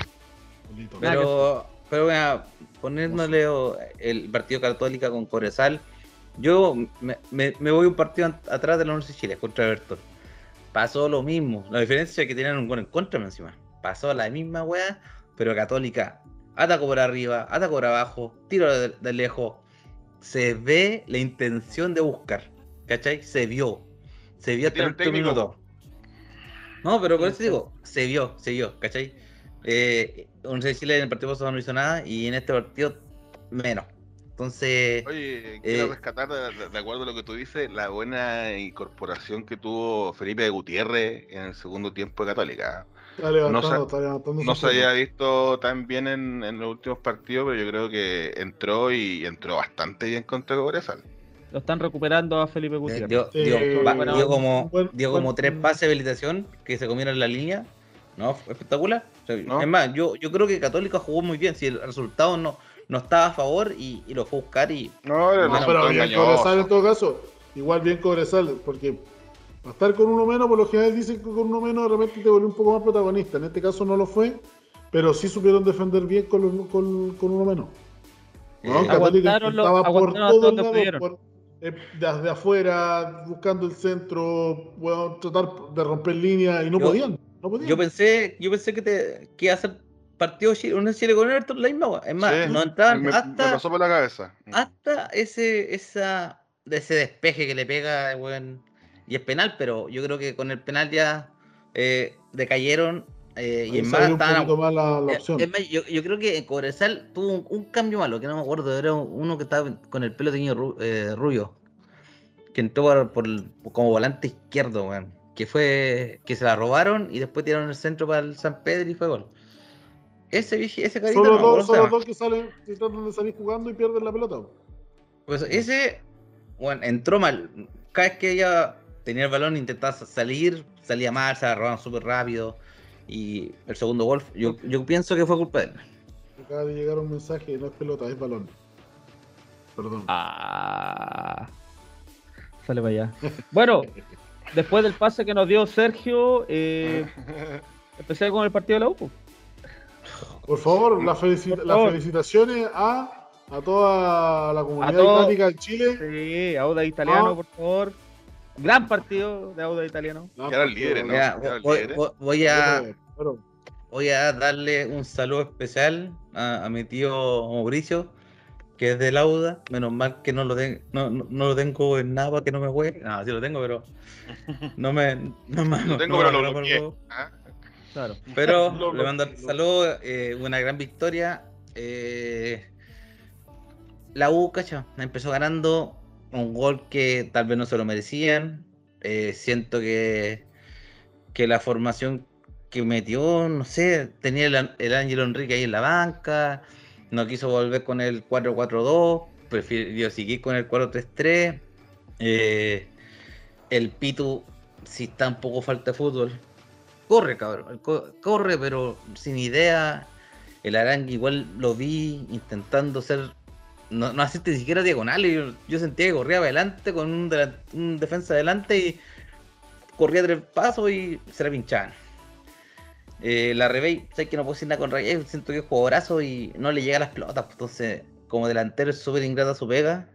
solito. Pero, pero bueno, poniéndole o- el partido Católica con Corezal, yo me, me- me voy un partido atrás de la Universidad de Chile contra Everton. Pasó lo mismo. La diferencia es que tenían un gol en contra encima. Pasó la misma weá, pero Católica atacó por arriba, atacó por abajo, tiro de, de lejos. Se ve la intención de buscar. ¿Cachai? Se vio. Se vio hasta el último minuto. No, pero por eso digo, se vio, se vio, ¿cachai? Eh, de Chile en el partido pasado no hizo nada y en este partido menos. Entonces, Oye, quiero Eh, rescatar, de, de- acuerdo a lo que tú dices, la buena incorporación que tuvo Felipe Gutiérrez en el segundo tiempo de Católica. Está levantando, no se- está levantando No se había visto tan bien en, en los últimos partidos, pero yo creo que entró y entró bastante bien contra Cobresal. Lo están recuperando a Felipe eh, Gutiérrez. dio, Sí, dio- va- bueno, dio como, buen- dio como buen- tres pases de habilitación que se comieron la línea. No, fue espectacular. O sea, ¿No? Es más, yo, yo creo que Católica jugó muy bien. Si el resultado no, no estaba a favor y, y lo fue a buscar y No, era No, No, pero bien. Cobresal en todo caso. Igual bien Cobresal, porque estar con uno menos, por lo general dicen que con uno menos de repente te vuelve un poco más protagonista. En este caso no lo fue, pero sí supieron defender bien con, los- con, con uno menos. No, Eh, Católica aguantaron lo- intentaba por todos donde lados, por- eh, desde afuera, buscando el centro, weón, tratar de romper líneas y no Yo- podían. No podían. Yo pensé, yo pensé que, te, que iba a ser partido Chile, un Chile con Everton la misma. Es más, Sí, no entraban me, me hasta, pasó por la cabeza. hasta ese, esa, ese despeje que le pega, weón, y es penal, pero yo creo que con el penal ya eh, decayeron eh, y en un estaban la, la Eh, más, yo, yo creo que Cobresal tuvo un, un cambio malo, que no me acuerdo, era uno que estaba con el pelo teñido ru- eh, rubio, que entró por, por como volante izquierdo, weón, que fue que se la robaron y después tiraron el centro para el San Pedro y fue gol. Ese ese carito Son no los acuerdo dos, son los dos que salen y tratan de salir jugando y pierden la pelota. Pues ese, bueno, entró mal. Cada vez que ella tenía el balón intentaba sa- salir, salía mal, se la robaban súper rápido. Y el segundo gol, yo, yo pienso que fue culpa de él. Acaba de llegar un mensaje, no es pelota, es balón. Perdón. Ah. Sale para allá. (laughs) Bueno, después del pase que nos dio Sergio, eh, (laughs) empecé con el partido de la UPO. Por favor, Por las felicitaciones a, a toda la comunidad todo- en Chile. Sí, Auda Italiano, Ah. por favor. Gran partido de Auda Italiano. Ah, Ya eran líderes, ¿no? Ya, voy, líderes. voy- voy a, voy a darle un saludo especial a, a mi tío Mauricio, que es de Lauda. Menos mal que no lo, ten- no, no, no lo tengo en nada para que no me juegue. No, sí lo tengo, pero (laughs) no me. No, me- Lo tengo, no pero lo bloqueé. huevo. ¿ah? Claro. Pero (laughs) Lo- le lo- mando lo- saludos, eh, una gran victoria. eh, la U, cacha, empezó ganando un gol que tal vez no se lo merecían. eh, siento que, que la formación que metió, no sé, tenía el, el Ángelo Enrique ahí en la banca, no quiso volver con el 4-4-2, prefirió seguir con el 4-3-3. eh, el Pitu, si está un poco falta de fútbol, corre, cabrón. co- Corre, pero sin idea. El Aranga igual lo vi intentando ser. No, no hacerte ni siquiera diagonales. Yo, yo sentía que corría adelante con un, defensa adelante y corría tres pasos y se la pinchaban. Eh, la Rebey, sé que no puedo decir nada con Rebey, siento que es jugadorazo y no le llega a las pelotas. pues, Entonces, como delantero es súper ingrata su pega.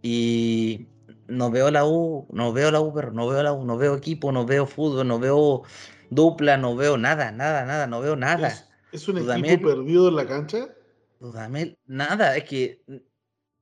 Y no veo la U, no veo la U, pero no veo la U, no veo equipo, no veo fútbol, no veo dupla, no veo nada, nada, nada, no veo nada. ¿es, es un equipo Dudamel. perdido en la cancha? Dudamel, nada, es que,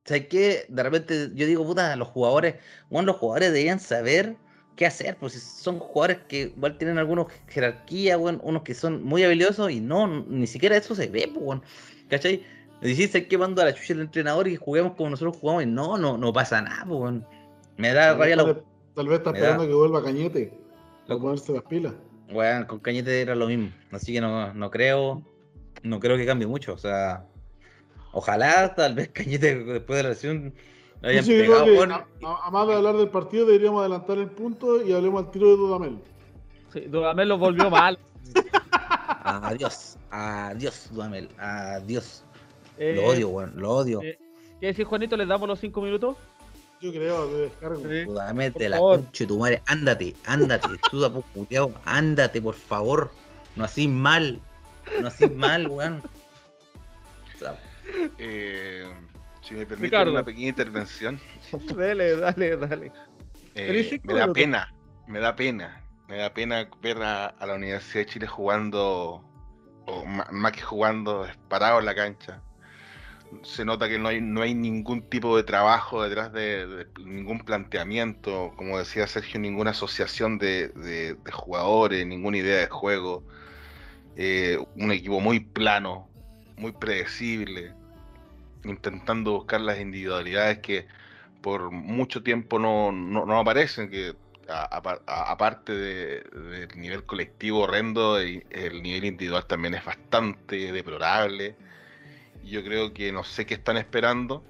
¿sabes qué? De repente yo digo, puta, los jugadores, bueno, los jugadores deberían saber qué hacer, pues son jugadores que igual tienen algunos jerarquía, bueno, unos que son muy habilidosos y no, ni siquiera eso se ve, pues, bueno, ¿cachai? Dijiste que mando a la chucha el entrenador y juguemos como nosotros jugamos y no, no, no pasa nada, pues, bueno. Me da Tal rabia la está- tal vez está me da- esperando que vuelva Cañete. Para Loco. ponerse las pilas. Bueno, con Cañete era lo mismo. Así que no, no creo. No creo que cambie mucho. O sea. Ojalá tal vez (laughs) Cañete después de la lesión lo hayan Sí, pegado. que, Bueno, a, a- a más de hablar del partido, deberíamos adelantar el punto y hablemos al tiro de Dudamel. Sí, Dudamel lo volvió (laughs) mal. Adiós. Adiós, Dudamel. Adiós. Eh, Lo odio, weón. Lo odio. eh, ¿Qué decís, Juanito? ¿Les damos los cinco minutos? Yo creo que descargo. Sí. Dudamel de la favor. concha de tu madre. Ándate, ándate. (laughs) Estuda por culiao. Ándate, por favor. No así mal. No así mal, weón. Eh, si me permiten Ricardo. una pequeña intervención, (laughs) dale, dale, dale. eh, me da pena, me da pena, me da pena ver a, a la Universidad de Chile jugando, o más que jugando, parado en la cancha. Se nota que no hay, no hay ningún tipo de trabajo detrás de, de ningún planteamiento, como decía Sergio, ninguna asociación de, de- de jugadores, ninguna idea de juego. Eh, un equipo muy plano, muy predecible, intentando buscar las individualidades que por mucho tiempo no, no, aparecen, que aparte de- del nivel colectivo horrendo, el, el nivel individual también es bastante deplorable. Yo creo que no sé qué están esperando.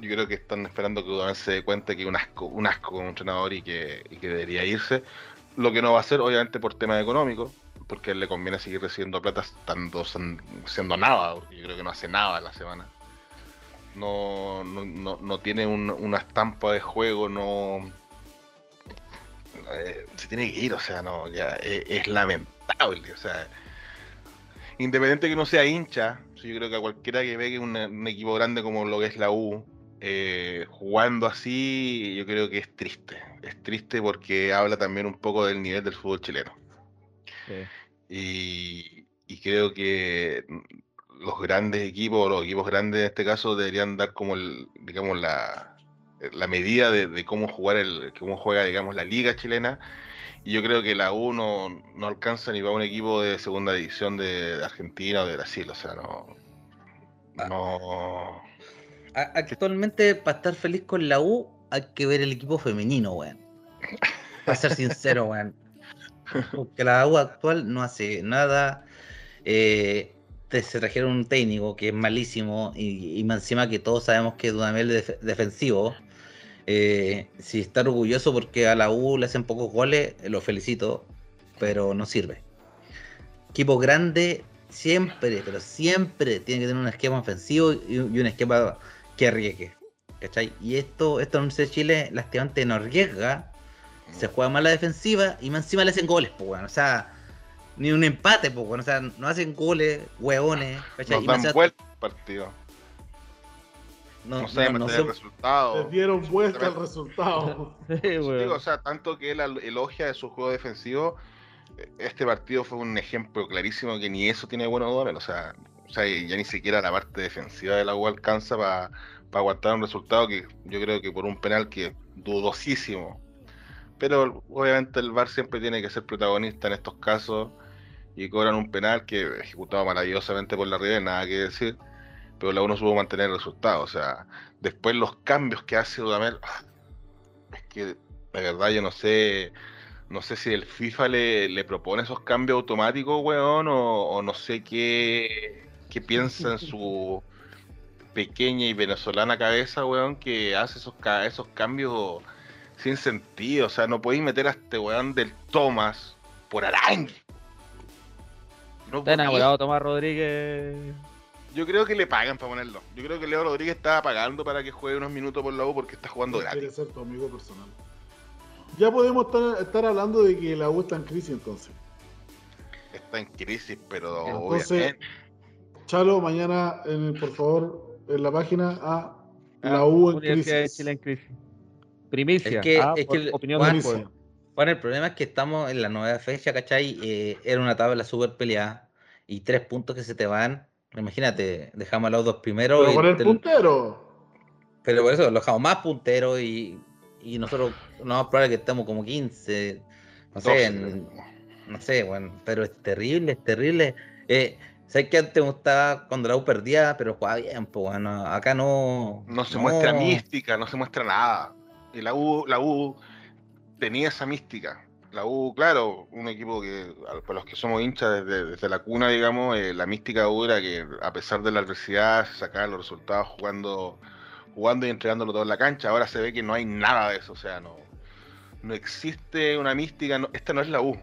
Yo creo que están esperando que Dudamel se dé cuenta que un asco, un asco como entrenador y que, que debería irse. Lo que no va a hacer, obviamente, por temas económicos, porque a él le conviene seguir recibiendo plata estando siendo nada, porque yo creo que no hace nada a la semana. No, no, no, no tiene un- una estampa de juego, no. eh, se tiene que ir, o sea, no, ya es, es lamentable, o sea, independiente que no sea hincha, yo creo que a cualquiera que ve que un, un equipo grande como lo que es la U, eh, jugando así, yo creo que es triste. Es triste porque habla también un poco del nivel del fútbol chileno. Sí. Y, y creo que los grandes equipos, los equipos grandes en este caso, deberían dar como el, digamos, la, la medida de, de cómo jugar el, cómo juega, digamos, la liga chilena. Y yo creo que la U no, no alcanza ni para un equipo de segunda división de, Argentina o de Brasil. O sea, no. No. A- Actualmente, para estar feliz con la U, hay que ver el equipo femenino, weón. Para ser sincero, weón. (laughs) Porque la U actual no hace nada. Eh, te- se trajeron un técnico que es malísimo y, y encima que todos sabemos que es Dudamel def- defensivo. Eh, si está orgulloso porque a la U le hacen pocos goles, eh, lo felicito, pero no sirve. Equipo grande siempre, pero siempre tiene que tener un esquema ofensivo y, un esquema que arriesgue. ¿Cachai? Y esto, esto en de Chile, lastimamente no arriesga, se juega mal la defensiva y más encima le hacen goles, pues, weón. O sea, ni un empate, pues. O sea, no hacen goles, hueones, ¿cachai? Nos dan vuelta al partido. no, No, saben no- son- el resultado. Les dieron vuelta al resultado. (laughs) Sí, o sea, tanto que él elogia de su juego defensivo, este partido fue un ejemplo clarísimo que ni eso tiene bueno Dudamel, o sea, o sea, ya ni siquiera la parte defensiva de la U alcanza para aguantar un resultado que yo creo que por un penal que dudosísimo. Pero obviamente el VAR siempre tiene que ser protagonista en estos casos y cobran un penal que ejecutado maravillosamente por la River, nada que decir, pero la U no supo mantener el resultado, o sea, después los cambios que hace Dudamel, ah, es que de verdad yo no sé, no sé si el FIFA le, le propone esos cambios automáticos, weón, o, no sé qué, qué piensa en su pequeña y venezolana cabeza, weón, que hace esos, esos cambios sin sentido. O sea, no podéis meter a este weón del Thomas por Arangue. No Está enamorado Tomás Rodríguez. Yo creo que le pagan para ponerlo. Yo creo que Leo Rodríguez estaba pagando para que juegue unos minutos por la U porque está jugando Quiere gratis. ser tu amigo personal. Ya podemos estar, estar hablando de que la U está en crisis entonces. Está en crisis, pero Entonces, obviamente. Chalo, mañana, en- por favor, en la página a la Ah, U en crisis. Chile en crisis. Primicia. Es que- ah, es por que el- opinión Juan- del pueblo. Bueno, el problema es que estamos en la nueva fecha, ¿cachai? Eh, era una tabla súper peleada y tres puntos que se te van. Imagínate, dejamos a los dos primeros. Pero y con el te- puntero. pero por eso lo dejamos más punteros y, y nosotros no más probable que estemos como 15. No sé, 12, en- no sé, bueno, pero es terrible, es terrible. Eh, ¿Sabes que antes me gustaba cuando la U perdía, pero jugaba bien? Pues bueno, acá no. No se muestra mística, no se muestra nada. Y la U, la U tenía esa mística. La U, claro, un equipo que, para los que somos hinchas desde, desde la cuna, digamos, eh, la mística de U era que a pesar de la adversidad se sacaban los resultados jugando, jugando y entregándolo todo en la cancha. Ahora se ve que no hay nada de eso, o sea, no, no existe una mística, no- esta no es la U.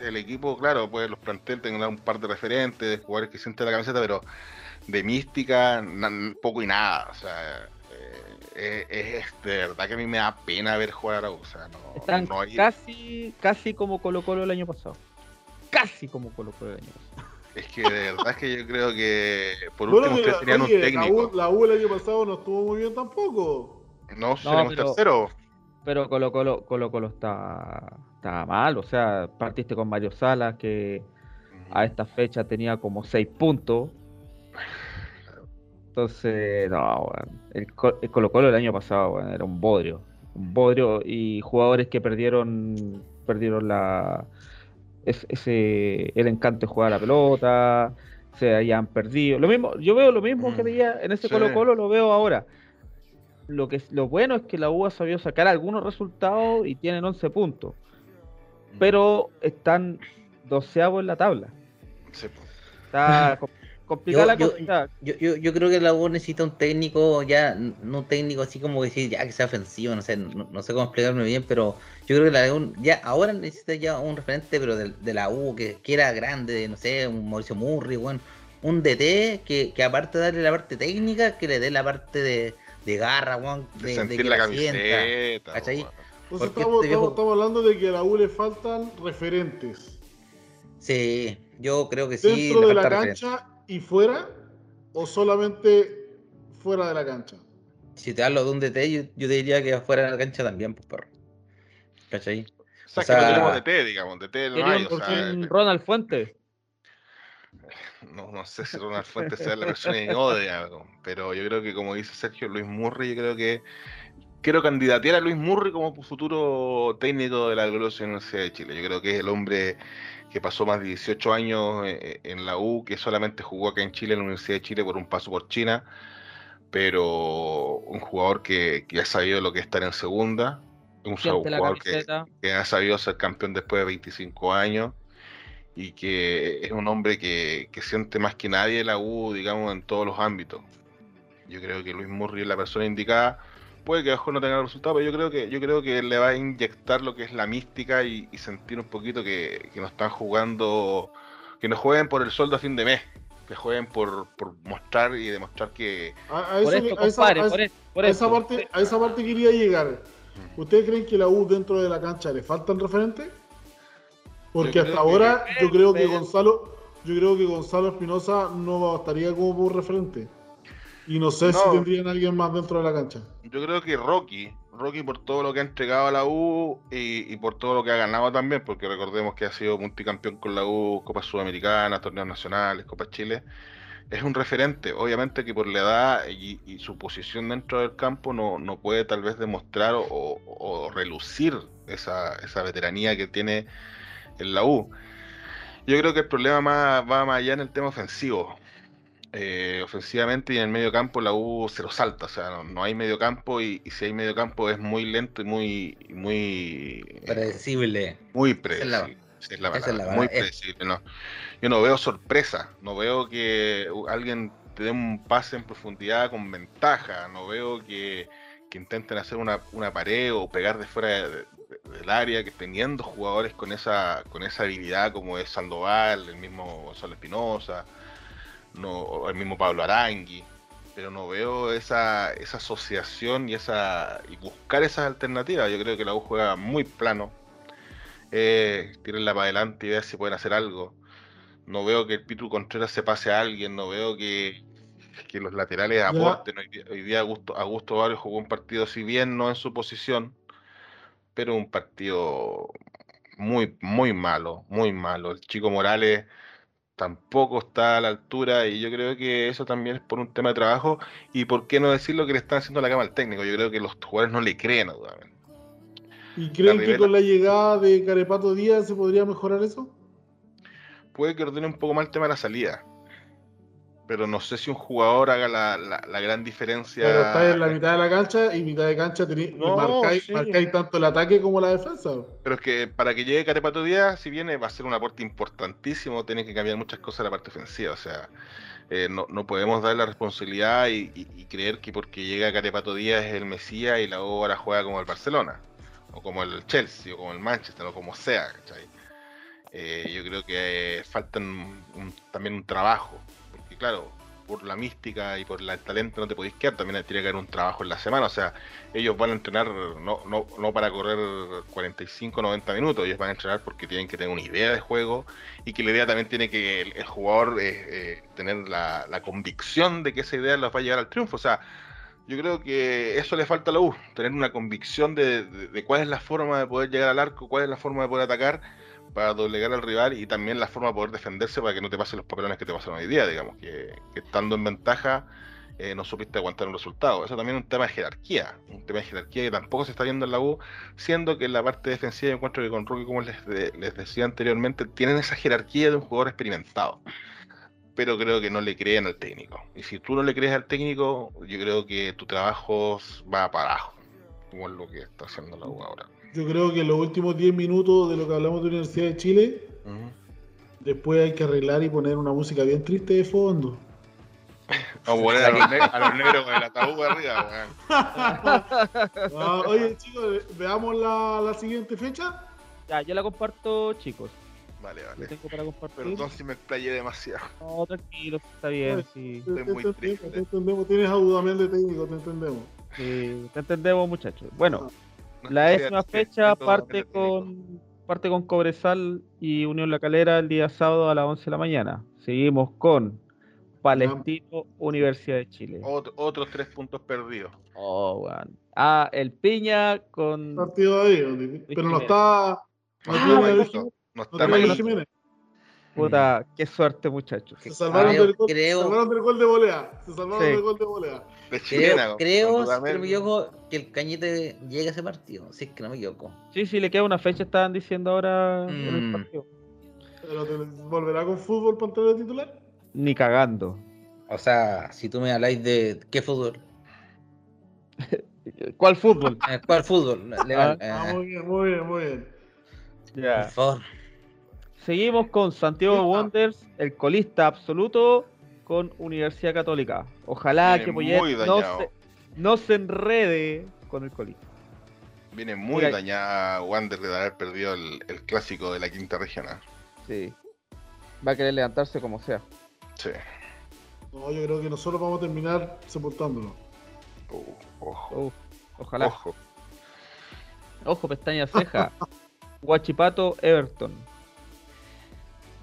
El equipo, claro, pues los planteles tendrán un par de referentes, de jugadores que sienten la camiseta, pero de mística, poco y nada. O sea, eh, es de verdad que a mí me da pena ver jugar a U. O sea, no, Están no hay- casi, casi como Colo Colo el año pasado. Casi como Colo Colo el año pasado. Es que de verdad es que yo creo que por Bueno, último que ustedes la, tenían un oye, la técnico. U, la U el año pasado no estuvo muy bien tampoco. No, seremos pero- tercero. Pero Colo Colo, Colo Colo está, está mal. O sea, partiste con Mario Salas, que a esta fecha tenía como 6 puntos. Entonces, no, el, el Colo Colo el año pasado era un bodrio. Un bodrio y jugadores que perdieron perdieron la es- ese el encanto de jugar a la pelota, se hayan perdido. Lo mismo, yo veo lo mismo que Mm, veía en ese sí. Colo Colo, lo veo ahora. Lo que lo bueno es que la U ha sabido sacar algunos resultados y tienen 11 puntos, pero están doceavos en la tabla. Sí. Está (laughs) complicada Yo- la cosa. Yo, yo, yo creo que la U necesita un técnico ya, no un técnico así como decir ya que sea ofensivo, no sé, no, no sé cómo explicarme bien, pero yo creo que la U ya ahora necesita ya un referente, pero de, de la U que, que era grande, no sé, un Mauricio Murri, bueno, un DT que, que aparte de darle la parte técnica, que le dé la parte de, de garra, De de, de sentir que la sienta. camiseta. ¿cachai? weón. Entonces estamos, este viejo- estamos- estamos hablando de que a la U le faltan referentes. Sí, yo creo que sí. ¿Dentro de la cancha y fuera? ¿O solamente fuera de la cancha? Si te hablo de un DT, yo, yo te diría que afuera de la cancha también, pues perro. ¿Cachai? O sea, O que no tenemos DT, digamos, DT no hay, o sea, un Ronald Fuentes. no, no sé si Ronald Fuentes sea la persona idónea, pero yo creo que como dice Sergio Luis Murray, yo creo que quiero candidatear a Luis Murray como futuro técnico de la gloriosa Universidad de Chile. Yo creo que es el hombre que pasó más de 18 años eh, en la U, que solamente jugó acá en Chile, en la Universidad de Chile, por un paso por China, pero un jugador que, que ha sabido lo que es estar en segunda, un jugador que, ha sabido ser campeón después de 25 años y que es un hombre que, que siente más que nadie la U, digamos, en todos los ámbitos. Yo creo que Luis Murray es la persona indicada. Puede que mejor no tenga resultados, pero yo creo que yo creo que le va a inyectar lo que es la mística y, y sentir un poquito que, que no están jugando, que no jueguen por el sueldo a fin de mes, que jueguen por, por mostrar y demostrar que A, esa- parte, a esa parte quería llegar. ¿Ustedes creen que la U dentro de la cancha le faltan referentes? Porque Yo hasta creo que- ahora yo creo que Gonzalo, yo creo que Gonzalo Espinosa no bastaría como por referente. Y no sé si tendrían alguien más dentro de la cancha. Yo creo que Rocky, Rocky por todo lo que ha entregado a la U y, y por todo lo que ha ganado también, porque recordemos que ha sido multicampeón con la U, Copa Sudamericana, torneos nacionales, Copa Chile, es un referente. Obviamente que por la edad y, y su posición dentro del campo no, no puede tal vez demostrar o, o relucir esa, esa veteranía que tiene en la U. Yo creo que el problema más, va más allá en el tema ofensivo. Eh, ofensivamente y en el medio campo la U se lo salta, o sea, no, no hay medio campo y, y si hay medio campo es muy lento y muy, muy, eh, Predecible. muy predecible. Esa es la es muy predecible, no. Yo no veo sorpresa, no veo que alguien te dé un pase en profundidad con ventaja, no veo que, que intenten hacer una, una pared o pegar de fuera de- de- del área, que teniendo jugadores con esa, con esa habilidad como es Sandoval, el mismo Gonzalo Espinosa, no, el mismo Pablo Arangui, pero no veo esa, esa asociación y esa y buscar esas alternativas. Yo creo que la U juega muy plano. Eh, tírenla para adelante y ver si pueden hacer algo. No veo que el Pitu Contreras se pase a alguien, no veo que, que los laterales aporten. Hoy día, hoy día Augusto, Augusto Barrios jugó un partido, si bien no en su posición, pero un partido muy, muy malo, muy malo. El chico Morales tampoco está a la altura y yo creo que eso también es por un tema de trabajo y por qué no decir lo que le están haciendo a la cama al técnico. Yo creo que los jugadores no le creen, dudamente. ¿Y creen que con la llegada de Carepato Díaz se podría mejorar eso? Puede que ordene un poco más el tema de la salida, pero no sé si un jugador haga la, la- la gran diferencia. Pero está en la mitad de la cancha y mitad de cancha tení- No, marcáis, sí. marcáis tanto el ataque como la defensa. Pero es que para que llegue Carepato Díaz, si viene, va a ser un aporte importantísimo, tiene que cambiar muchas cosas en la parte ofensiva. O sea, eh, no, no podemos dar la responsabilidad y, y- y creer que porque llega Carepato Díaz es el Mesías y la ahora juega como el Barcelona, o como el Chelsea, o como el Manchester, o como sea. ¿cachai? Eh, yo creo que eh, falta un- un- también un trabajo, claro, por la mística y por el talento no te podéis quedar, también tiene que haber un trabajo en la semana, o sea, ellos van a entrenar no, no, no para correr 45, 90 minutos, ellos van a entrenar porque tienen que tener una idea de juego y que la idea también tiene que el, jugador eh, eh, tener la, la convicción de que esa idea los va a llevar al triunfo, o sea, yo creo que eso le falta a la U, tener una convicción de- de cuál es la forma de poder llegar al arco, cuál es la forma de poder atacar para doblegar al rival y también la forma de poder defenderse para que no te pasen los papelones que te pasaron hoy día, digamos, que, estando en ventaja eh, no supiste aguantar un resultado. Eso también es un tema de jerarquía, un tema de jerarquía que tampoco se está viendo en la U, siendo que en la parte defensiva yo encuentro que con Rocky, como les, les decía anteriormente, tienen esa jerarquía de un jugador experimentado. Pero creo que no le creen al técnico. Y si tú no le crees al técnico, yo creo que tu trabajo va para abajo, como es lo que está haciendo la U ahora. Yo creo que en los últimos 10 minutos de lo que hablamos de Universidad de Chile, después hay que arreglar y poner una música bien triste de fondo. Vamos a poner a los, negros con el ataúd arriba, weón. (laughs) Ah, oye, chicos, veamos la, la siguiente fecha. Ya, yo la comparto, chicos. Vale, vale. tengo para compartir. Perdón si me explayé demasiado. No, tranquilo, está bien, sí. Estoy Te- muy te- triste. te entendemos, tienes a Dudamel de técnico, te entendemos. Sí, te entendemos, muchachos. Bueno, no La décima fecha parte con parte con Cobresal y Unión La Calera el día sábado a las 11 de la mañana. Seguimos con Palestino, Universidad de Chile. Ot- otros tres puntos perdidos. Oh. Ah, el Piña con Partido ahí, pero no está. Ah, no no está puta, qué suerte, muchachos. Se salvaron, Creo- del gol, creo- se salvaron del gol de volea. Se salvaron Sí. del gol de volea. De Creo, chilena, creo con si no me equivoco, que el Cañete llega a ese partido, si es que no me equivoco. Sí, sí, le queda una fecha, estaban diciendo ahora en el Mm. partido. Pero te- ¿Volverá con fútbol para entrar de titular? Ni cagando. O sea, si tú me habláis de qué fútbol, (laughs) ¿Cuál fútbol? Eh, ¿cuál fútbol? Legal, Ah, eh, muy bien, muy bien, muy bien. por Ya. favor. Seguimos con Santiago. Wanderers, el colista absoluto con Universidad Católica. Ojalá Viene que Poyet no se, no se enrede con el colista. Viene muy Mira- dañada Wander de haber perdido el, el clásico de la quinta regional. Sí. Va a querer levantarse como sea. Sí. No, yo creo que nosotros vamos a terminar sepultándolo. Uh, ojo. Uf, ojalá. Ojo. Ojo, pestaña ceja. (laughs) Guachipato, Everton.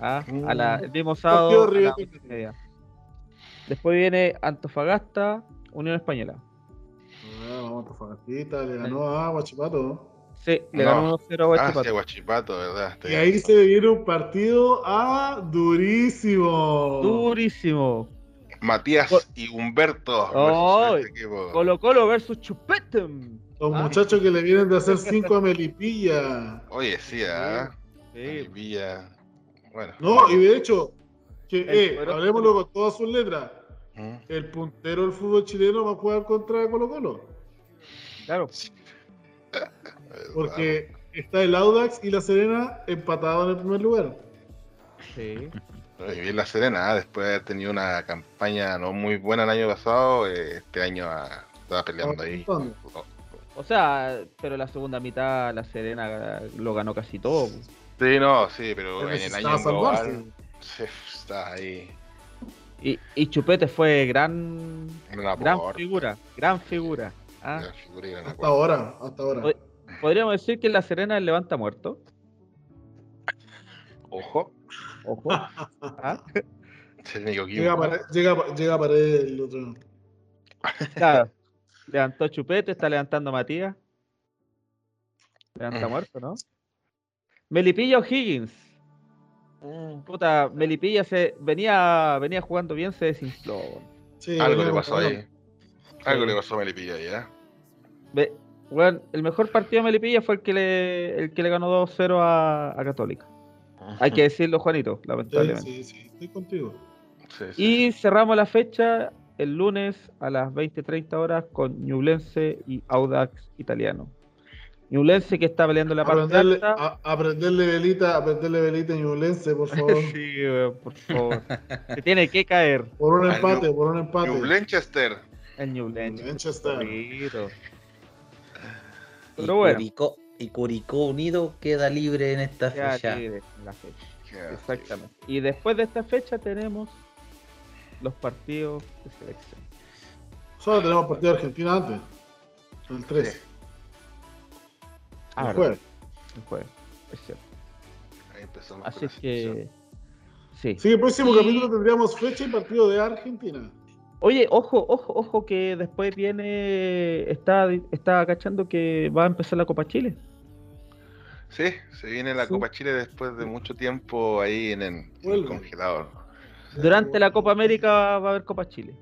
Ah, a la, el mismo sábado. A la media. Después viene Antofagasta, Unión Española. Ah, a Antofagastita, le ganó a Guachipato. Sí, le No. ganó 1-0 a Ah, Guachipato. Guachipato, ¿verdad? Está Y ahí se viene un partido ah, durísimo. Durísimo. Matías Col- y Humberto. Versus este. Colo Colo versus Chupetem. Los Ah. muchachos que le vienen de hacer cinco a Melipilla. Oye, sí, ¿ah? Sí. Villa. Bueno. No, y de hecho, que, El eh, hablemoslo con todas sus letras. Mm. El puntero del fútbol chileno va a jugar contra Colo Colo. Claro. Porque está el Audax y la Serena empatados en el primer lugar. Sí. Y bien la Serena, ¿ah? después de haber tenido una campaña no muy buena el año pasado, eh, este año ah, estaba peleando ahí. Estamos O sea, pero la segunda mitad la Serena lo ganó casi todo. Sí, no, sí, pero Pero en el año global sí, está ahí. Y, y Chupete fue gran, gran figura, gran figura. Ah, gran figura y gran Hasta ahora, hasta ahora. Podríamos decir que la Serena el levanta muerto. Ojo, Ojo. (laughs) Ah, Llega a equipo. pared, llega, llega a pared el otro. claro. Levantó Chupete, está levantando Matías. Levanta Mm. muerto, ¿no? Melipilla O'Higgins. Puta, Melipilla se venía, venía jugando bien, se desinfló. Sí, Algo le pasó ahí. Algo Sí. le pasó a Melipilla ahí, ¿eh? Ve- weón, el mejor partido de Melipilla fue el que le, el que le ganó 2-0 a, a Católica. Hay que decirlo, Juanito, Sí, lamentablemente. sí, sí, estoy contigo. Sí, sí. Y cerramos la fecha el lunes a las 20-30 horas con Ñublense y Audax Italiano. Ñublense que está peleando la parte Aprenderle, alta. a, aprenderle velita, aprenderle velita en Ñublense, por (laughs) favor. Sí, weón, por favor. Se tiene que caer Por un Al empate, New- por un empate. New Blanchester. el. Y, Pero bueno. Curicó, y Curicó Unido queda libre en esta Ya fecha. libre en la fecha. Exactamente. Y después de esta fecha tenemos los partidos de selección. Solo tenemos partido de Argentina antes. El 13. Ah, el jueves. el jueves, es cierto. Ahí empezamos con Así que sí. Sí, el próximo Y- capítulo tendríamos fecha y partido de Argentina. Oye, ojo, ojo, ojo que después viene, está, está cachando que va a empezar la Copa Chile. Sí, se viene la Sí. Copa Chile después de mucho tiempo ahí en el, en el Vuelve. congelador. Durante la Copa América va a haber Copa Chile.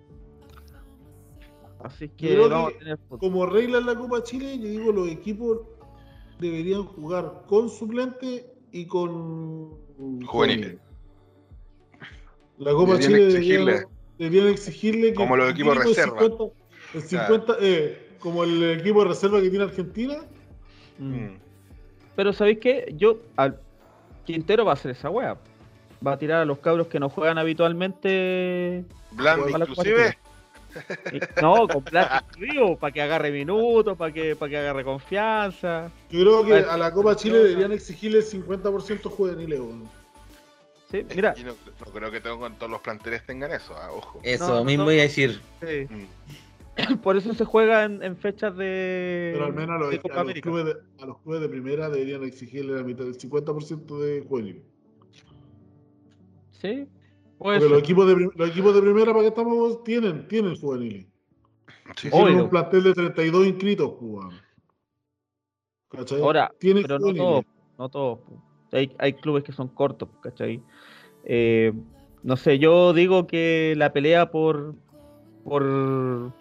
Así que vamos que a tener fútbol. Como regla en la Copa Chile, yo digo los equipos deberían jugar con suplente y con Juveniles. La Copa Deberían Chile exigirle. deberían, deberían exigirle que Como los equipos el reserva. 50 el 50, eh, como el equipo de reserva que tiene Argentina, Mm. Mm. Pero ¿sabéis qué? Yo, al Quintero va a hacer esa wea. Va a tirar a los cabros que no juegan habitualmente. Blandi inclusive. No, con plan exclusivo, para que agarre minutos, para que, para que agarre confianza. yo creo que a la Copa Chile deberían exigirle el 50% juveniles. Sí, mira, no, no creo que tengo con todos los planteles tengan eso, ah, ojo. Eso No, mismo no. iba a decir. sí. Mm. Por eso se juega en, en fechas de, Pero al menos a los, de a los clubes de, a los clubes de primera deberían exigirle la mitad del 50% de juvenil. Sí, Porque los equipos, de, los equipos de primera, para que estamos, tienen, tienen juveniles. Sí. Tienen un plantel de 32 inscritos, pues, weón. ¿Cachai? Ahora, Tienen pero no todos, no todos. po. Hay, hay clubes que son cortos, ¿cachai? Eh, no sé, yo digo que la pelea por, por,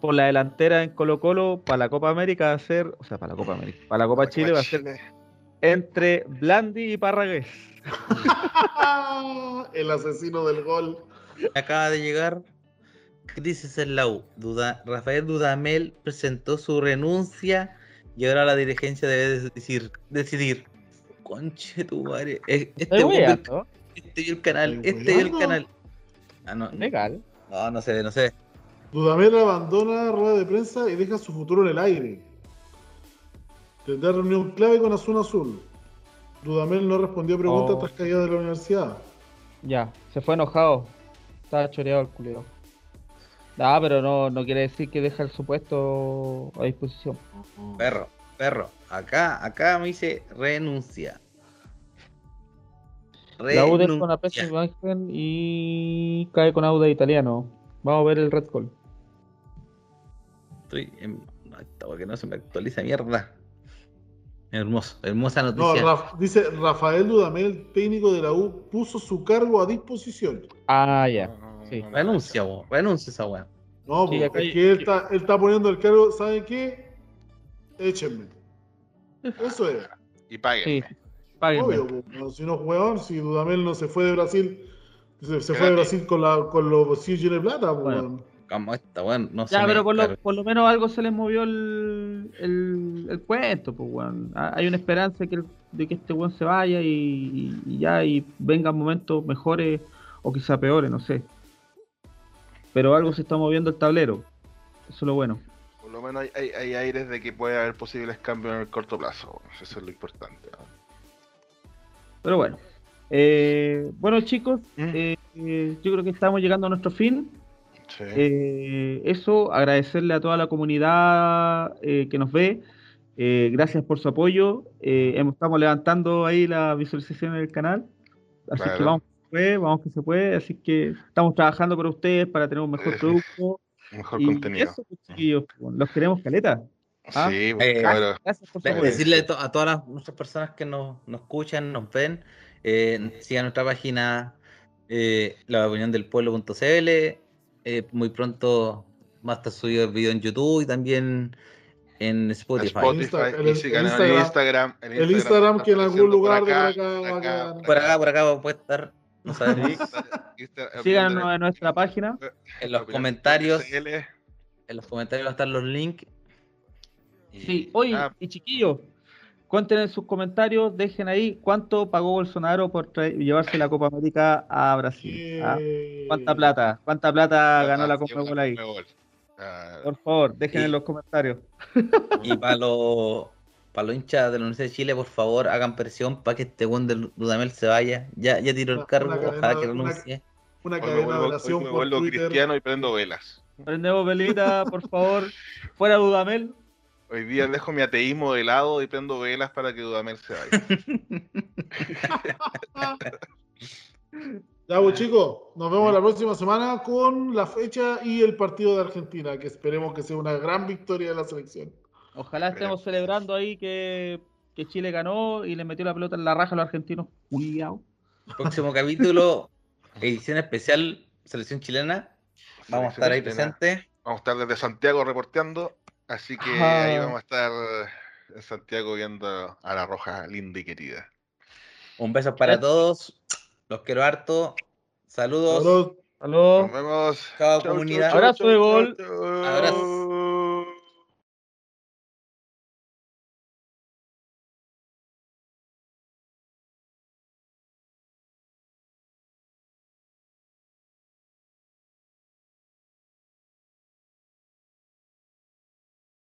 por la delantera en Colo Colo para la Copa América va a ser, o sea, para la Copa América, para la Copa Chile va a ser entre Blandi y Parragués. (laughs) El asesino del gol. Acaba de llegar crisis en la U. Duda, Rafael Dudamel presentó su renuncia y ahora la dirigencia debe decir, decidir. Conche tu madre. eh, Este, vio el- este el canal, este vio el canal. Ah, no, legal. no, no sé, no sé. Dudamel abandona rueda de prensa y deja su futuro en el aire. Tendrá reunión clave con Azul Azul. Dudamel no respondió preguntas Oh. tras caída de la universidad. Ya, se fue enojado. Estaba choreado el culero. Ah, pero no, no quiere decir que deja el supuesto a disposición. Perro, perro. Acá, acá me dice renuncia. La U deja una Renuncia. pésima imagen y cae con Auda italiano. Vamos a ver el Red Call. Estoy en... no, esta weá que no se me actualiza mierda. Hermoso, hermosa No, noticia. Raf- dice Rafael Dudamel, técnico de la U, puso su cargo a disposición. Ah, ya. No, no, Sí. no, no, renuncia, no. vos, renuncia esa weá. No, Sí, po, acá es que él está, él está poniendo el cargo, ¿saben qué? Échenme. Eso es. Y paguen. Sí, páguenme. Obvio, no, si no, weón, si Dudamel no se fue de Brasil, se, se fue de. Brasil con, la, con los bolsillos de plata, Bueno. weón. Como esta weón, no se Ya, pero por lo, por lo menos algo se les movió el, el, el cuento, pues, weón. Hay una esperanza que el- de que este weón se vaya y, ya y vengan momentos mejores o quizá peores, no sé. Pero algo se está moviendo el tablero. Eso es lo bueno. Por lo menos hay, hay, hay aires de que puede haber posibles cambios en el corto plazo. Eso es lo importante. ¿no? Pero bueno. Eh, bueno, chicos, Mm. eh, eh, yo creo que estamos llegando a nuestro fin. Sí. Eh, eso, agradecerle a toda la comunidad eh, que nos ve. Eh, gracias por su apoyo. Eh, hemos- estamos levantando ahí la visualización del canal. Así que vamos que se puede, vamos que se puede. Así que estamos trabajando para ustedes para tener un mejor producto. (laughs) Mejor y contenido. eso, pues, chiquillos, los queremos caleta. ah. Sí, pues, Eh, claro. Gracias por su. Decirle a, to- a todas las, nuestras personas que nos, nos escuchan, nos ven, eh, sigan nuestra página eh, la opinión del pueblo.cl. eh, muy pronto va a estar subido el video en YouTube y también en Spotify. Spotify, El- y el sigan en Instagram- Instagram. El Instagram que en algún lugar de acá, por acá va a quedar. Por acá, por acá puede estar. No sabemos. Síganos en nuestra página. En los comentarios, en los comentarios van a estar los links. Y- Sí, oye, Ah. y chiquillos, cuenten en sus comentarios, dejen ahí cuánto pagó Bolsonaro por llevarse la Copa América a Brasil. ¿ah? Eh, ¿Cuánta plata? ¿Cuánta plata ganó la Ah, Conmebol ahí? Ah, Por favor, dejen Y- en los comentarios. Y para los para los hinchas de la Universidad de Chile, por favor, hagan presión para que este buen de Dudamel se vaya. Ya, ya tiró el Una- cargo, una ojalá cadena- que una- renuncie. Una me cadena de oración me por cristiano y prendo velas. Prendemos velita, por favor. Fuera Dudamel. Hoy día dejo mi ateísmo de lado y prendo velas para que Dudamel se vaya. (laughs) Ya, pues chicos, nos vemos la próxima semana con la fecha y el partido de Argentina, que esperemos que sea una gran victoria de la selección. Ojalá estemos celebrando ahí que, que Chile ganó y le metió la pelota en la raja a los argentinos. Cuidado. Próximo capítulo, edición especial, selección chilena. Vamos a estar ahí Selección presentes. Vamos a estar desde Santiago reporteando, así que Ajá. ahí vamos a estar en Santiago viendo a la roja linda y querida. Un beso para todos. Los quiero harto. Saludos. Saludos. Saludos. Nos vemos. Chao, Chau, comunidad. chau, chau, Abrazo de gol. Abrazo.